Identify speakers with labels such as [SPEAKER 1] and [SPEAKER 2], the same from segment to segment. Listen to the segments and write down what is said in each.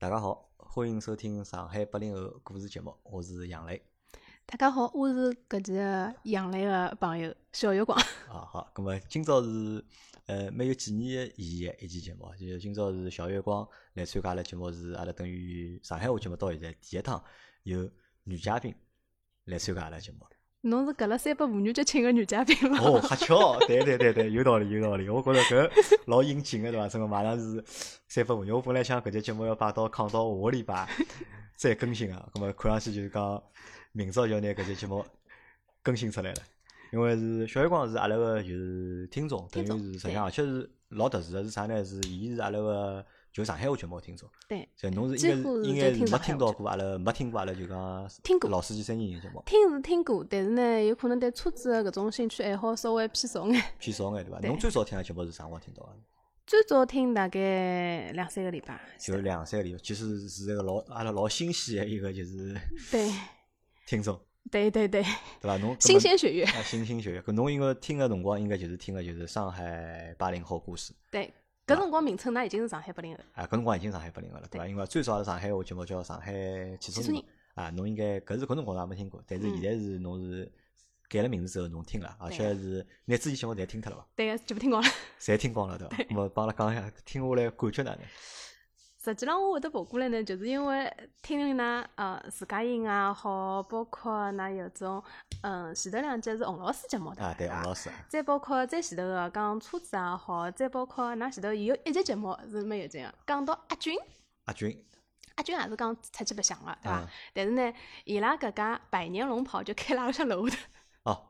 [SPEAKER 1] 大家好，欢迎收听上海八零后故事节目，我是杨磊。
[SPEAKER 2] 大家好，我是搿期杨磊个朋友小月光。
[SPEAKER 1] 啊好，咁么今朝是呃蛮有纪念意义个一期节目，就今朝是小月光来参加阿拉节目，是阿拉等于上海话节目到现在第一趟有女嘉宾来参加阿拉节目。
[SPEAKER 2] 侬是搿了三八妇女节请个女嘉宾吗？
[SPEAKER 1] 哦，瞎巧，对对对对，有道理有道理，我觉着搿老应景个对伐？真个马上是三八妇女，我本来想搿节节目要摆到扛到下个礼拜再更新个，葛末看上去就是讲明朝就要拿搿节节目更新出来了。因为是小月光是阿拉个就是听众，等于是实际上而且是老特殊个，是啥呢？是伊是阿拉个就上海话节目个听众，
[SPEAKER 2] 对，
[SPEAKER 1] 所以侬是
[SPEAKER 2] 几乎是
[SPEAKER 1] 应该是应该是没
[SPEAKER 2] 听
[SPEAKER 1] 到过阿拉没听过阿拉就讲
[SPEAKER 2] 听过
[SPEAKER 1] 老司机三人行节目。
[SPEAKER 2] 听是听过，但是呢，有可能对车子个搿种兴趣爱好稍微偏少眼。
[SPEAKER 1] 偏少眼对伐？
[SPEAKER 2] 对
[SPEAKER 1] 侬最早听个节目是啥辰光听到个？
[SPEAKER 2] 最早听大概两三个礼拜。
[SPEAKER 1] 就两三个礼拜，其实是一个老阿拉老新鲜的一个就是
[SPEAKER 2] 对
[SPEAKER 1] 听众，
[SPEAKER 2] 对对对，
[SPEAKER 1] 对伐？侬
[SPEAKER 2] 新鲜血液。
[SPEAKER 1] 啊，新鲜血液。搿侬应该听个辰光，应该就是听个就是上海八零后故事
[SPEAKER 2] 对，搿辰光名称㑚已经是上海八零后。
[SPEAKER 1] 啊，搿辰光已经上海八零后了，对伐？因为最早的上海话节目叫上海汽车人啊，侬应该搿是搿辰光也没听过，但是现在是侬是改了名字之后侬听了，而且是拿之前节目侪听脱了伐？
[SPEAKER 2] 对个，全部听光了。
[SPEAKER 1] 侪听光了，对伐？我帮阿拉讲一下，听下来感觉哪能？
[SPEAKER 2] 实际上，我会得跑过来呢，就是因为听听㑚呃自家音也好，包括㑚有种嗯前头两集是洪老师节目对
[SPEAKER 1] 啊，对，洪老师，
[SPEAKER 2] 再包括再前头个讲车子也好，再包括㑚前头有一集节目是蛮有劲个，讲到阿军，
[SPEAKER 1] 阿军，
[SPEAKER 2] 阿军也是讲出去白相个，对伐
[SPEAKER 1] 嗯？
[SPEAKER 2] 但是呢，伊拉搿家百年龙袍就开辣阿拉向楼下头，
[SPEAKER 1] 哦，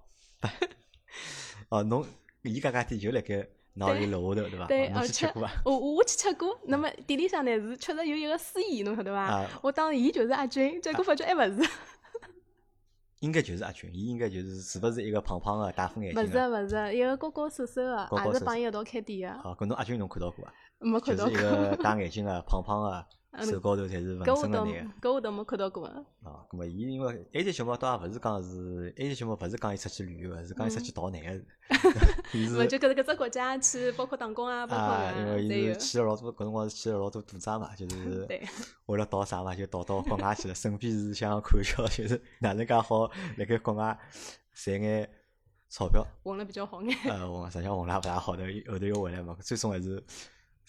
[SPEAKER 1] 哦，侬伊搿家店就辣盖㑚屋里楼下头，对伐？
[SPEAKER 2] 对，而且？我我去吃过，那么店里向呢是确实有一个司仪，侬晓得伐
[SPEAKER 1] 啊？
[SPEAKER 2] 我当时伊就是阿军，结果发觉还勿是。
[SPEAKER 1] 应该就是阿军，伊应该就是是勿是一个胖胖个大副眼
[SPEAKER 2] 勿
[SPEAKER 1] 镜个？
[SPEAKER 2] 是勿是，一个高高瘦瘦个，也是帮伊一道开店个，
[SPEAKER 1] 好，搿侬阿军侬看到过伐？
[SPEAKER 2] 没看到过。
[SPEAKER 1] 就是一个戴眼镜个胖胖个，
[SPEAKER 2] 嗯
[SPEAKER 1] 手高头侪是纹身个那个。
[SPEAKER 2] 搿我倒没看到过个。
[SPEAKER 1] 啊，咁么伊因为埃只小猫倒也勿是讲是，埃只小猫勿是讲伊出去旅游个，是讲伊出去逃难个。伊
[SPEAKER 2] 勿
[SPEAKER 1] 是
[SPEAKER 2] 就搿搿只国家去，包括打工啊，包括
[SPEAKER 1] 啊，因为伊是。去了老多，搿辰光是去了老多赌场嘛，就 是
[SPEAKER 2] 对
[SPEAKER 1] 为了逃啥嘛，就逃到国外去了，顺便是想看瞧，就是哪能介好辣盖国外赚眼钞票。
[SPEAKER 2] 混了比较好眼。
[SPEAKER 1] 呃，混实际上混了也勿大好的，后头又回来嘛，最终还是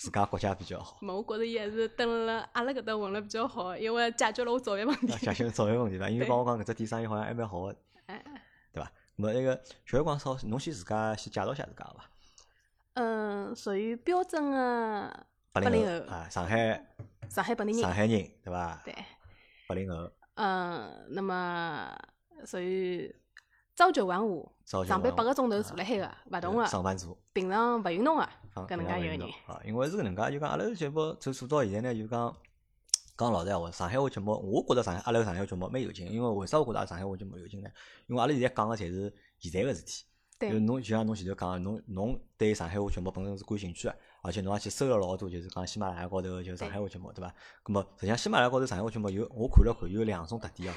[SPEAKER 1] 自家国家比较好。
[SPEAKER 2] 没，我觉着伊还是蹲辣阿拉搿搭混了比较好，因为解决了我早饭问题
[SPEAKER 1] 啊，。解决早饭问题伐？因为
[SPEAKER 2] 对
[SPEAKER 1] 帮我讲搿只店生意好像还蛮好个，
[SPEAKER 2] 哎，
[SPEAKER 1] 对伐？咾么那个小月光少，侬先自家先介绍一下自家伐？
[SPEAKER 2] 嗯，属于标准个
[SPEAKER 1] 八
[SPEAKER 2] 零后
[SPEAKER 1] 零啊，上海
[SPEAKER 2] 上海本地人。
[SPEAKER 1] 上海人对伐？
[SPEAKER 2] 对，
[SPEAKER 1] 八零后，
[SPEAKER 2] 嗯，那么属于朝九晚五，上班八个钟头坐辣海个，勿动个，
[SPEAKER 1] 上班族。
[SPEAKER 2] 平常勿运动个，
[SPEAKER 1] 啊
[SPEAKER 2] 搿能介一个人。
[SPEAKER 1] 啊，因为是搿能介，就讲阿拉个节目从做到现在呢，就讲讲老实闲话，上海话节目，我觉着上海阿拉个上海话节目蛮有劲，因为为啥我觉着阿拉上海话节目有劲呢？因为阿拉现在讲个侪是现在个事体。就
[SPEAKER 2] 对，
[SPEAKER 1] 侬就像侬前头讲的，侬侬对上海话节目本身是感兴趣个，而且侬也去搜了老多，就是讲喜马拉雅高头个就是上海话节目，对伐？咁么实际上喜马拉雅高头上海话节目有，我看了看有两种特点哦。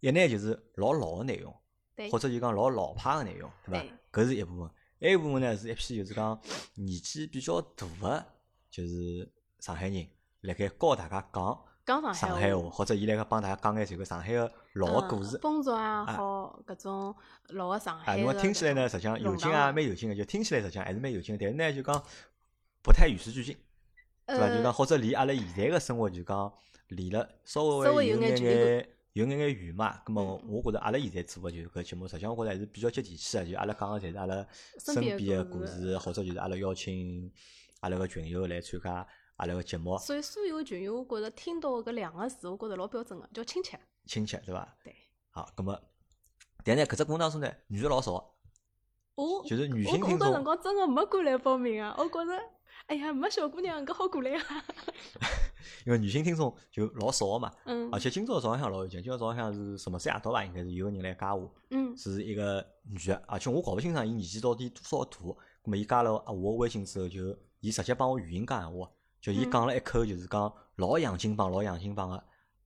[SPEAKER 1] 一呢就是老老个内容，
[SPEAKER 2] 对
[SPEAKER 1] 或者就讲老老派个内容，对伐？搿是一部分。还有一部分呢是一批就是讲年纪比较大的，就是上海人辣盖教大家讲
[SPEAKER 2] 讲上
[SPEAKER 1] 上
[SPEAKER 2] 海
[SPEAKER 1] 海话，或者伊辣盖帮大家讲眼这个上海个老个故事
[SPEAKER 2] 嗯。风俗啊好，搿种老个上
[SPEAKER 1] 啊，
[SPEAKER 2] 海啊
[SPEAKER 1] 侬讲听起来呢，实际上有劲啊，蛮有劲个，就听起来实际上还是蛮有劲个，但是呢，就讲不太与时俱进，对伐？就讲
[SPEAKER 2] 呃，
[SPEAKER 1] 或者离阿拉现在个生活就讲离了稍微
[SPEAKER 2] 稍微有
[SPEAKER 1] 有眼
[SPEAKER 2] 眼
[SPEAKER 1] 有眼眼远嘛。咁么
[SPEAKER 2] 嗯
[SPEAKER 1] 我觉着阿拉现在做个就是搿节目，实际上我觉着还是比较接地气个，就阿拉讲个侪是阿拉身
[SPEAKER 2] 身边
[SPEAKER 1] 边个
[SPEAKER 2] 的故事
[SPEAKER 1] 或者就是阿拉邀请阿拉个群友来参加阿拉个节目，
[SPEAKER 2] 所以所有群友，我觉着听到搿两个字，我觉着老标准个，叫亲切。
[SPEAKER 1] 亲切，对伐？
[SPEAKER 2] 对。
[SPEAKER 1] 好，咁么，但呢，搿只过程当中呢，女个老少，
[SPEAKER 2] 我
[SPEAKER 1] 就是女
[SPEAKER 2] 我
[SPEAKER 1] 性听众
[SPEAKER 2] 我搿辰光真个没敢来报名啊！我觉着，哎呀，没小姑娘搿好过来啊。
[SPEAKER 1] 因为女性听众就老少个嘛。
[SPEAKER 2] 嗯
[SPEAKER 1] 而且今朝早浪向老有劲，今朝早浪向是什么三夜到吧？应该是有个人来加我，
[SPEAKER 2] 嗯
[SPEAKER 1] 是一个女的，而且我搞勿清爽伊年纪到底多少大。咁么伊加了我个微信之后，就伊直接帮我语音讲闲话，就伊
[SPEAKER 2] 嗯
[SPEAKER 1] 讲了一口就是讲老洋泾浜、老洋泾浜个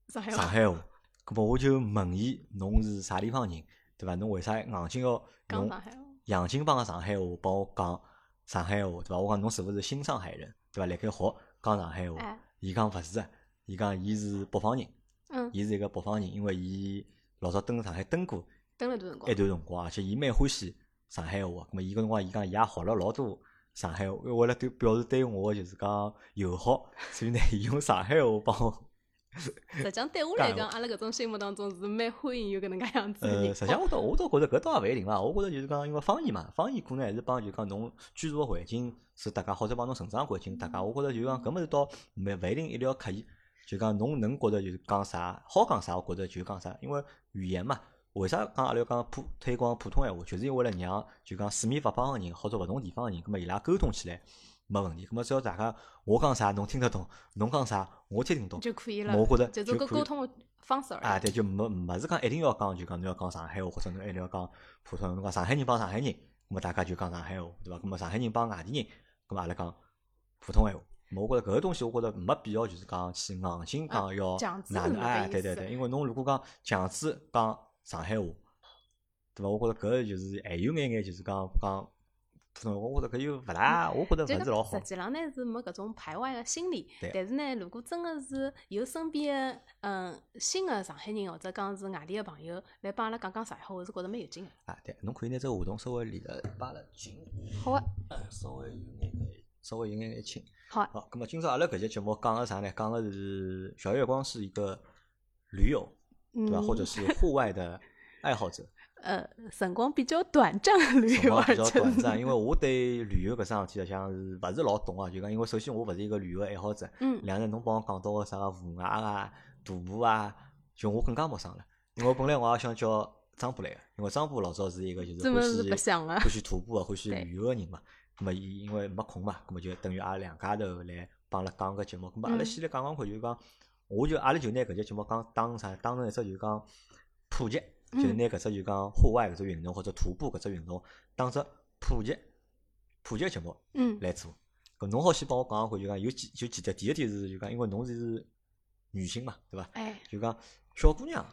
[SPEAKER 2] 上海话。
[SPEAKER 1] 咁么我就问伊，侬是啥地方人，对伐？侬为啥硬劲要用
[SPEAKER 2] 讲。
[SPEAKER 1] 洋泾浜个上海话帮我讲上海话，对伐？我讲侬是勿是新上海人，对伐？辣盖学讲上海话
[SPEAKER 2] 哎，
[SPEAKER 1] 伊讲勿是，伊讲伊是北方人，
[SPEAKER 2] 嗯，
[SPEAKER 1] 伊是一个北方人，因为伊老早蹲上海蹲过
[SPEAKER 2] 蹲了段辰光
[SPEAKER 1] 一。段辰光，而且伊蛮欢喜上海话。咁么伊搿辰光伊讲伊也学了老多上海话，为了对表示对我就是讲友好，所以呢，伊用上海话帮我。
[SPEAKER 2] 实际上对我来讲，阿拉搿种心目当中是蛮欢迎有搿能介样子的
[SPEAKER 1] 呃，
[SPEAKER 2] 人。
[SPEAKER 1] 实际上我倒我倒觉着搿倒也勿一定伐。我觉着就是讲，因为方言嘛，方言可能还是帮就讲侬居住个环境是搭界，或者帮侬成长环境搭界。我觉着就讲搿物事倒没勿一定一定要刻意。就讲侬能觉着就是讲啥好讲啥，我觉着就讲啥。因为语言嘛，为啥讲阿拉要讲普推广普通闲话，就是因为了让就讲四面八方个人或者勿同地方个人，葛末伊拉沟通起来没问题。葛末只要大家我讲啥侬听得懂，侬讲啥我听得懂，
[SPEAKER 2] 就可以了。
[SPEAKER 1] 我觉着
[SPEAKER 2] 就是
[SPEAKER 1] 就可以
[SPEAKER 2] 搿沟通的方式而已。
[SPEAKER 1] 啊，对，就没没是讲一定要讲，就讲侬要讲上海话，或者侬一定要讲普通话。侬讲上海人帮上海人，那么大家就讲上海话，对伐？那么上海人帮外地人，那么阿拉讲普通闲话。么我觉着搿个东西，我觉着没必要，就是讲去硬性讲要哪能哎，对对对，因为侬如果讲强制讲上海话，对伐？我觉着搿就是还有眼眼就是讲讲普通话，我觉着搿又勿大，我觉着
[SPEAKER 2] 就
[SPEAKER 1] 勿是老好
[SPEAKER 2] 实。际上呢是没搿种排外的心理
[SPEAKER 1] 对，
[SPEAKER 2] 但是呢，如果真的是有身边的嗯新的上海人或者讲是外地的朋友来帮阿拉讲讲上海话，我是觉着蛮有劲的。
[SPEAKER 1] 啊，对，侬可以拿这个话筒稍微离得摆了近，
[SPEAKER 2] 好个，
[SPEAKER 1] 呃稍微有眼眼，稍微有眼眼轻。
[SPEAKER 2] 好个，
[SPEAKER 1] 好，咁么今朝阿拉搿节节目讲个啥呢？讲个是小月光是一个驴友，对吧？
[SPEAKER 2] 嗯
[SPEAKER 1] 或者是户外的爱好者，
[SPEAKER 2] 呃，辰光比较短暂的旅游，
[SPEAKER 1] 辰光比较短暂。因为我对旅游搿桩事体，实际上是勿是老懂啊？就讲，因为首先我勿是一个旅游爱好者，
[SPEAKER 2] 嗯，
[SPEAKER 1] 两个侬帮我讲到个啥个户外啊、徒步啊，就我更加陌生了。因为我本来我也想叫张波来个，因为张波老早是一个就是欢喜欢喜徒步啊、欢喜旅游个人嘛。咁么伊因为没空嘛，咁么就等于阿拉两家头来帮阿拉讲个节目。咁么阿拉
[SPEAKER 2] 嗯
[SPEAKER 1] 先来讲讲看，就是讲，我就阿拉就拿搿节节目讲当啥，当成一只就讲普及，就是
[SPEAKER 2] 嗯
[SPEAKER 1] 拿搿只就讲户外搿只运动或者徒步搿只运动当只普及普及节目
[SPEAKER 2] 嗯，
[SPEAKER 1] 来做。搿侬好先帮我讲讲看，就讲有几就几点，第一点是就讲，因为侬是女性嘛，对伐？
[SPEAKER 2] 哎，
[SPEAKER 1] 就讲小姑娘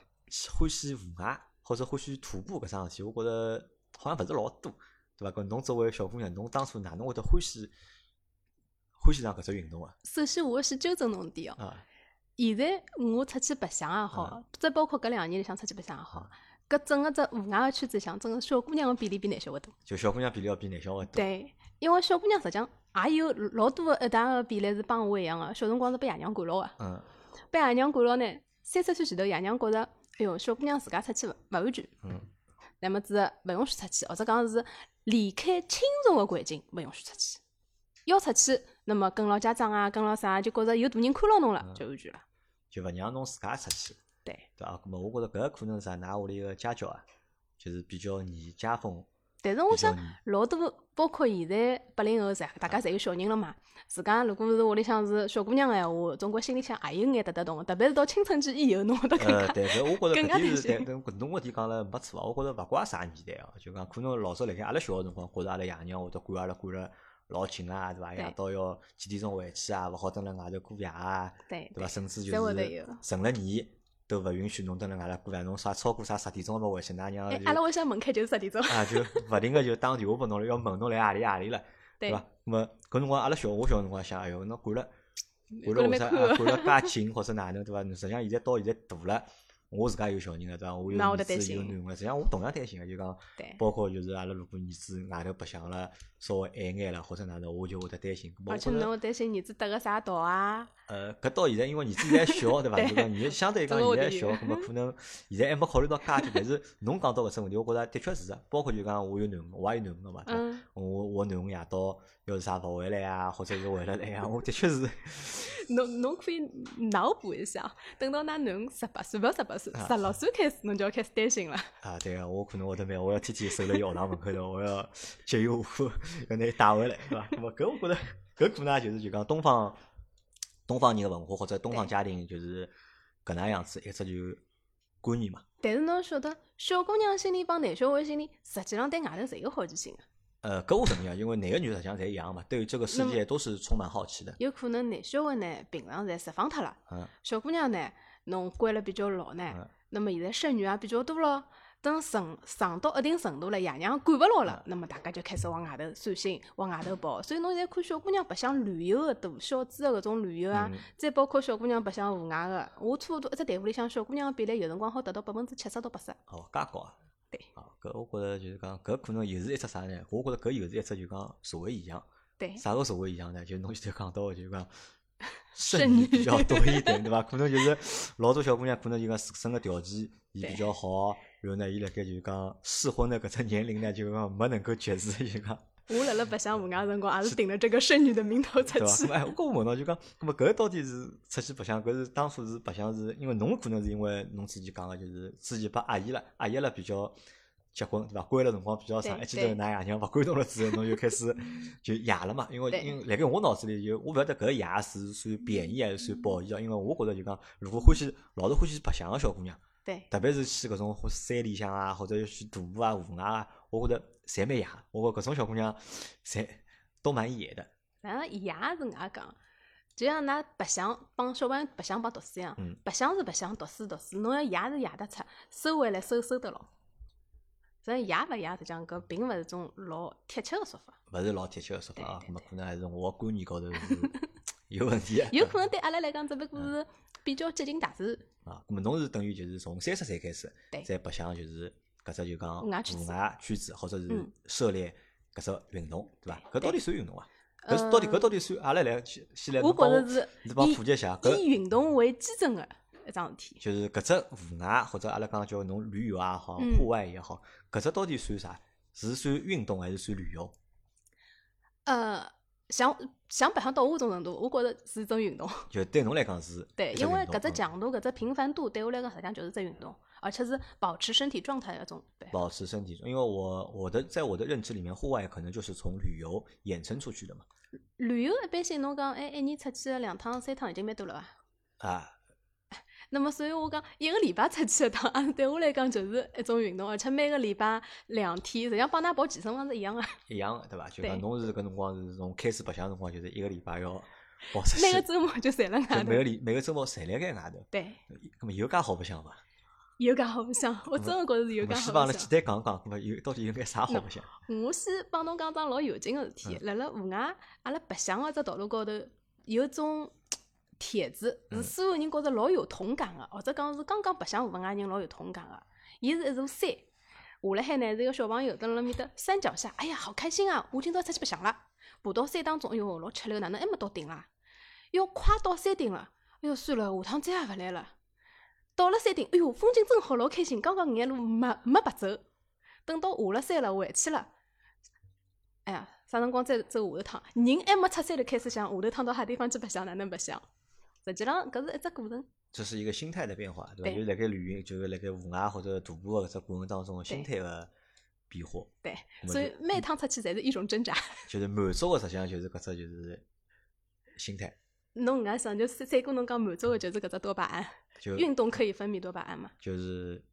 [SPEAKER 1] 欢喜户外或者欢喜徒步搿桩事体，我觉着好像勿是老多，对伐？搿侬作为小姑娘，侬当初哪能会得欢喜欢喜上搿只运动啊？
[SPEAKER 2] 首先我先纠正侬点哦，
[SPEAKER 1] 啊，
[SPEAKER 2] 现在我出去白相也好
[SPEAKER 1] 嗯，
[SPEAKER 2] 再包括搿两年里向出去白相也好，搿整个只户外个圈子里向，整个小姑娘个比例比男小会多。
[SPEAKER 1] 就小姑娘比例要比男小会多。
[SPEAKER 2] 对，因为小姑娘实际上也有老多个一大个比例是帮我一样个，小辰光是被爷娘管牢个。
[SPEAKER 1] 嗯
[SPEAKER 2] 被爷娘管牢呢，三十岁前头，爷娘觉着，哎哟，小姑娘自家出去勿勿安全，
[SPEAKER 1] 嗯
[SPEAKER 2] 那么子勿允许出去，或者讲是离开亲属个环境勿允许出去。要出去，那么跟牢家长啊，跟牢啥，就觉着有大人看牢侬了，就安全了。
[SPEAKER 1] 就勿让侬自家出去，
[SPEAKER 2] 对，
[SPEAKER 1] 对啊？咁么我觉着搿个可能是啥？㑚屋里个家教啊，就是比较严家风，
[SPEAKER 2] 但是我想。老多，包括现在八零后噻，大家侪有小人了嘛。自家如果是屋里向是小姑娘个闲话，总归心里向也有眼得得动的，特别是到青春期以后，侬会得更
[SPEAKER 1] 呃，
[SPEAKER 2] 加
[SPEAKER 1] 对，搿我觉着
[SPEAKER 2] 更加
[SPEAKER 1] 搿点是侬搿点讲了没错啊。我觉着勿怪啥年代哦，就讲可能老早辣盖阿拉小个辰光，觉着阿拉爷娘会得管阿拉管了老紧啊，对伐？夜到要几点钟回去啊，勿好蹲辣外头过夜啊，
[SPEAKER 2] 对
[SPEAKER 1] 对伐？甚至就是成了年都勿允许侬蹲辣外头过夜，侬啥超过啥十点钟勿回去，㑚娘
[SPEAKER 2] 哎，
[SPEAKER 1] 就
[SPEAKER 2] 阿拉屋里向门开就是十点钟。
[SPEAKER 1] 啊就勿停个就打电话拨侬了，要问侬来何里何里了，对
[SPEAKER 2] 对
[SPEAKER 1] 伐？那么搿辰光阿拉小我小辰光想，哎哟，侬管了。管
[SPEAKER 2] 管
[SPEAKER 1] 了为啥管了介 紧或者哪能对伐？实际上现在到现在大了，我自家有小人了对伐？我有儿子有囡了，实际上我同样担心个，就讲
[SPEAKER 2] 对，
[SPEAKER 1] 包括就是阿拉如果儿子外头白相了稍微晚眼了或者哪能，我就会得担心。
[SPEAKER 2] 而且侬会担心儿子得个啥道啊？
[SPEAKER 1] 呃，搿到现在因为儿子现在小对伐？
[SPEAKER 2] 对
[SPEAKER 1] 就讲儿子相对来讲现在小，
[SPEAKER 2] 理解
[SPEAKER 1] 葛末可能现在还没考虑到介多。但是侬讲到搿只问题，我觉着的确是的。包括就讲我有囡恩，我也有囡恩个嘛？
[SPEAKER 2] 嗯，
[SPEAKER 1] 我我囡恩夜到要是啥勿回来啊，或者是回来来啊，我的确是。
[SPEAKER 2] 侬侬可以脑补一下，等到㑚囡恩十八岁，勿要十八岁，
[SPEAKER 1] 啊
[SPEAKER 2] 十六岁开始，侬就要开始担心了。
[SPEAKER 1] 啊，对个，我可能会得蛮，我要天天守辣伊学堂门口头，我要节约下课，要拿伊带回来，对伐？那么搿我觉着，搿可能也就是就讲东方东方人的文化或者东方家庭就是搿能样子一只就观念嘛。
[SPEAKER 2] 但是侬晓得，小姑娘心里帮男小孩心里，实际上对外头侪有好奇心个。
[SPEAKER 1] 呃，搿我承认啊，因为男个女实际上侪一样嘛，对于这个世界都是充满好奇的。
[SPEAKER 2] 有可能男小孩呢，平常侪释放脱了，
[SPEAKER 1] 嗯
[SPEAKER 2] 小姑娘呢，侬关了比较牢呢
[SPEAKER 1] 嗯，
[SPEAKER 2] 那么现在剩女也比较多咯。等上上到一定程度了，爷娘管勿牢了，那么大家就开始往外头散心，往外头跑。所以侬现在看小姑娘白相旅游个多，小资个搿种旅游啊，再包括小姑娘白相户外个，我差勿多一只队伍里向小姑娘比例有辰光好达到百分之七十到八十。
[SPEAKER 1] 哦，介高啊！
[SPEAKER 2] 对
[SPEAKER 1] 啊，搿我觉着就是讲，搿可能又是一只啥呢？我觉着搿又是一只就讲社会现象。
[SPEAKER 2] 对，
[SPEAKER 1] 啥个社会现象呢？就侬现在讲到个，就讲
[SPEAKER 2] 剩
[SPEAKER 1] 女比较多一点，对伐？可能就是老多小姑娘可能就讲自身个条件伊比较好，然后呢，伊辣盖就讲适婚的搿只年龄呢，就讲没能够及时就讲。
[SPEAKER 2] 我辣辣白相户外个辰光，也是顶了这个剩女的名头出？去
[SPEAKER 1] 咁。哎，我跟我问到就讲，咁么搿到底是出去白相，搿是当初是白相是因为侬可能是因为侬之前讲个，就是之前把阿姨了，阿姨了比较结婚，对伐？关了辰光比较长，一记头
[SPEAKER 2] 对
[SPEAKER 1] 㑚爷娘勿关侬了之后，侬就开始就野了嘛。因为因为辣盖我脑子里就我勿晓得搿野是算贬义还是算褒义哦。因为我觉着就讲，如果欢喜老是欢喜白相个小姑娘，
[SPEAKER 2] 对，
[SPEAKER 1] 特别是去搿种山里向啊，或者去徒步啊、户外啊，我觉着侪蛮野。我觉着搿种小姑娘侪都蛮野的。
[SPEAKER 2] 然后野是搿能介讲，就像㑚白相帮小朋友白相帮读书一样
[SPEAKER 1] 嗯，
[SPEAKER 2] 白相是白相，读书读书，侬要野是野得出，收回来收收得牢。所以野勿野，实际上搿并勿是种老贴切个说法，
[SPEAKER 1] 勿是老贴切个说法啊，
[SPEAKER 2] 对对
[SPEAKER 1] 咁么可能还是我观念高头是有问题的。
[SPEAKER 2] 有可能对阿拉来讲，只不过是比较接近大自然。
[SPEAKER 1] 啊，咁么侬是等于就是从三十岁开始
[SPEAKER 2] 对，
[SPEAKER 1] 再白相就是搿只就讲
[SPEAKER 2] 户外圈子
[SPEAKER 1] 或者是
[SPEAKER 2] 嗯
[SPEAKER 1] 涉猎搿只运动，对伐？搿到底算运动伐？
[SPEAKER 2] 呃
[SPEAKER 1] 搿到底搿到底算阿拉来先先来
[SPEAKER 2] 我觉着是
[SPEAKER 1] 你帮普及一下，搿
[SPEAKER 2] 以运动为基准个一桩事体。
[SPEAKER 1] 就是搿只户外或者阿拉讲叫侬旅游也好，
[SPEAKER 2] 嗯
[SPEAKER 1] 户外也好，搿只到底算啥？是算运动还是算旅游？
[SPEAKER 2] 呃，像像白相到我种程度，我觉着是一种运动。
[SPEAKER 1] 就对侬来讲是
[SPEAKER 2] 对，因为搿只强度、搿只频繁度，对我来讲实际上就是只运动，而且是保持身体状态的一种。对，
[SPEAKER 1] 保持身体，因为我我的在我的认知里面，户外可能就是从旅游衍生出去的嘛。
[SPEAKER 2] 旅游一般性侬讲，哎，一年出去两趟、三趟已经蛮多了伐？
[SPEAKER 1] 啊，
[SPEAKER 2] 那么，所以我讲一个礼拜出去一趟，啊，对我来讲就是一种运动，而且每个礼拜两天，实际上帮㑚跑健身房是 一样的。
[SPEAKER 1] 一样的对伐？就讲侬是搿辰光是从开始白相辰光，就是一个礼拜要跑出去，
[SPEAKER 2] 每个周末就侪辣外头。
[SPEAKER 1] 就每个礼每个周末侪辣盖外头。
[SPEAKER 2] 对，
[SPEAKER 1] 咁么有介好白相伐？
[SPEAKER 2] 有介好白相，我真的觉着是有介
[SPEAKER 1] 咁么先帮阿拉简
[SPEAKER 2] 好白相。
[SPEAKER 1] 单讲讲，咁么有到底有眼啥好白相？
[SPEAKER 2] 我先帮侬讲桩老有劲个事体，辣辣户外，阿拉白相个只道路高头有种帖子，是所有人觉着老有同感个，或者讲是刚刚白相户外人老有同感个。伊是一座山，下来海呢是一个小朋友蹲辣面搭山脚下，哎呀，好开心啊！我今朝出去白相了，爬到山当中，哎哟，老吃力，哪能还没到顶啦？要，快到山顶了，哎哟，算了，下趟再也勿来了。到了山顶，哎哟，风景真好，老开心。刚刚眼路没没白走，等到下了山了，回去了，哎呀，啥辰光再走下头趟？人还没出山就开始想下头趟到啥地方去白相，哪能白相？实际上，搿是一只过程。
[SPEAKER 1] 这是一个心态的变化，对伐？
[SPEAKER 2] 对
[SPEAKER 1] 就是辣盖旅行，就是辣盖户外或者徒步的搿只过程当中，心态的变化，
[SPEAKER 2] 对，所以
[SPEAKER 1] 就
[SPEAKER 2] 每趟出去侪是一种挣扎。
[SPEAKER 1] 就是满足的实际上就是搿只就是心态，
[SPEAKER 2] 侬搿能介想，就三三哥侬讲满足的就是搿只多巴胺，
[SPEAKER 1] 就
[SPEAKER 2] 运动可以分泌多巴胺嘛？
[SPEAKER 1] 就是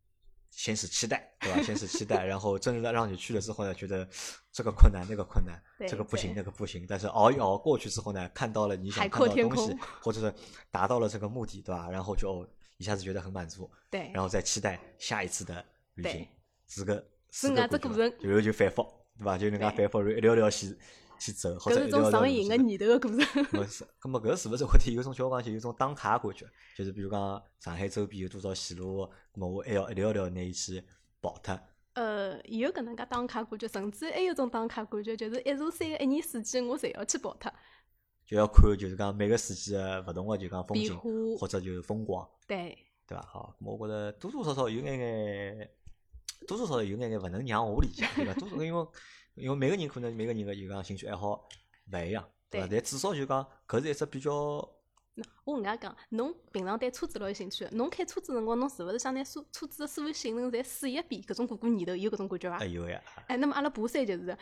[SPEAKER 1] 先是期待，对吧？先是期待，然后真的让你去了之后呢，觉得这个困难那个困难，这个不行那个不行，但是熬一熬过去之后呢，看到了你想看到的东西，或者是达到了这个目的，对吧？然后就哦一下子觉得很满足，
[SPEAKER 2] 对，
[SPEAKER 1] 然后再期待下一次的旅行
[SPEAKER 2] 对，
[SPEAKER 1] 是个
[SPEAKER 2] 是
[SPEAKER 1] 是个过程然后就反复，对吧？就能介
[SPEAKER 2] 对
[SPEAKER 1] 反复一条条线去走，或
[SPEAKER 2] 搿
[SPEAKER 1] 者
[SPEAKER 2] 种上瘾个念头个过程。
[SPEAKER 1] 么是，那么搿是勿是会得有种叫我讲就有种打卡的感觉？就是比如讲上海周边有多少线路，咁么我还要一条条拿伊去跑脱。
[SPEAKER 2] 呃，有搿能介打卡感觉，甚至还有种打卡感觉，就是一座山个一年四季我侪要去跑脱。
[SPEAKER 1] 就要看就是讲每个四季个勿同个就讲风景或者就是风光，
[SPEAKER 2] 对，
[SPEAKER 1] 对伐？好，咁我觉着多多少少有眼眼，多多少少有眼眼勿能让我理解，对伐？多少因为因为每个人可能每个人个就讲兴趣爱好勿一样，对伐？但至少就讲搿是一只比较
[SPEAKER 2] 我搿能介讲，侬平常对车子老有兴趣，侬开车子辰光，侬是勿是想拿所车子的所有性能侪试一遍？搿种过过念头有搿种感觉伐
[SPEAKER 1] 哎？有呀，
[SPEAKER 2] 哎，那么阿拉爬山就是，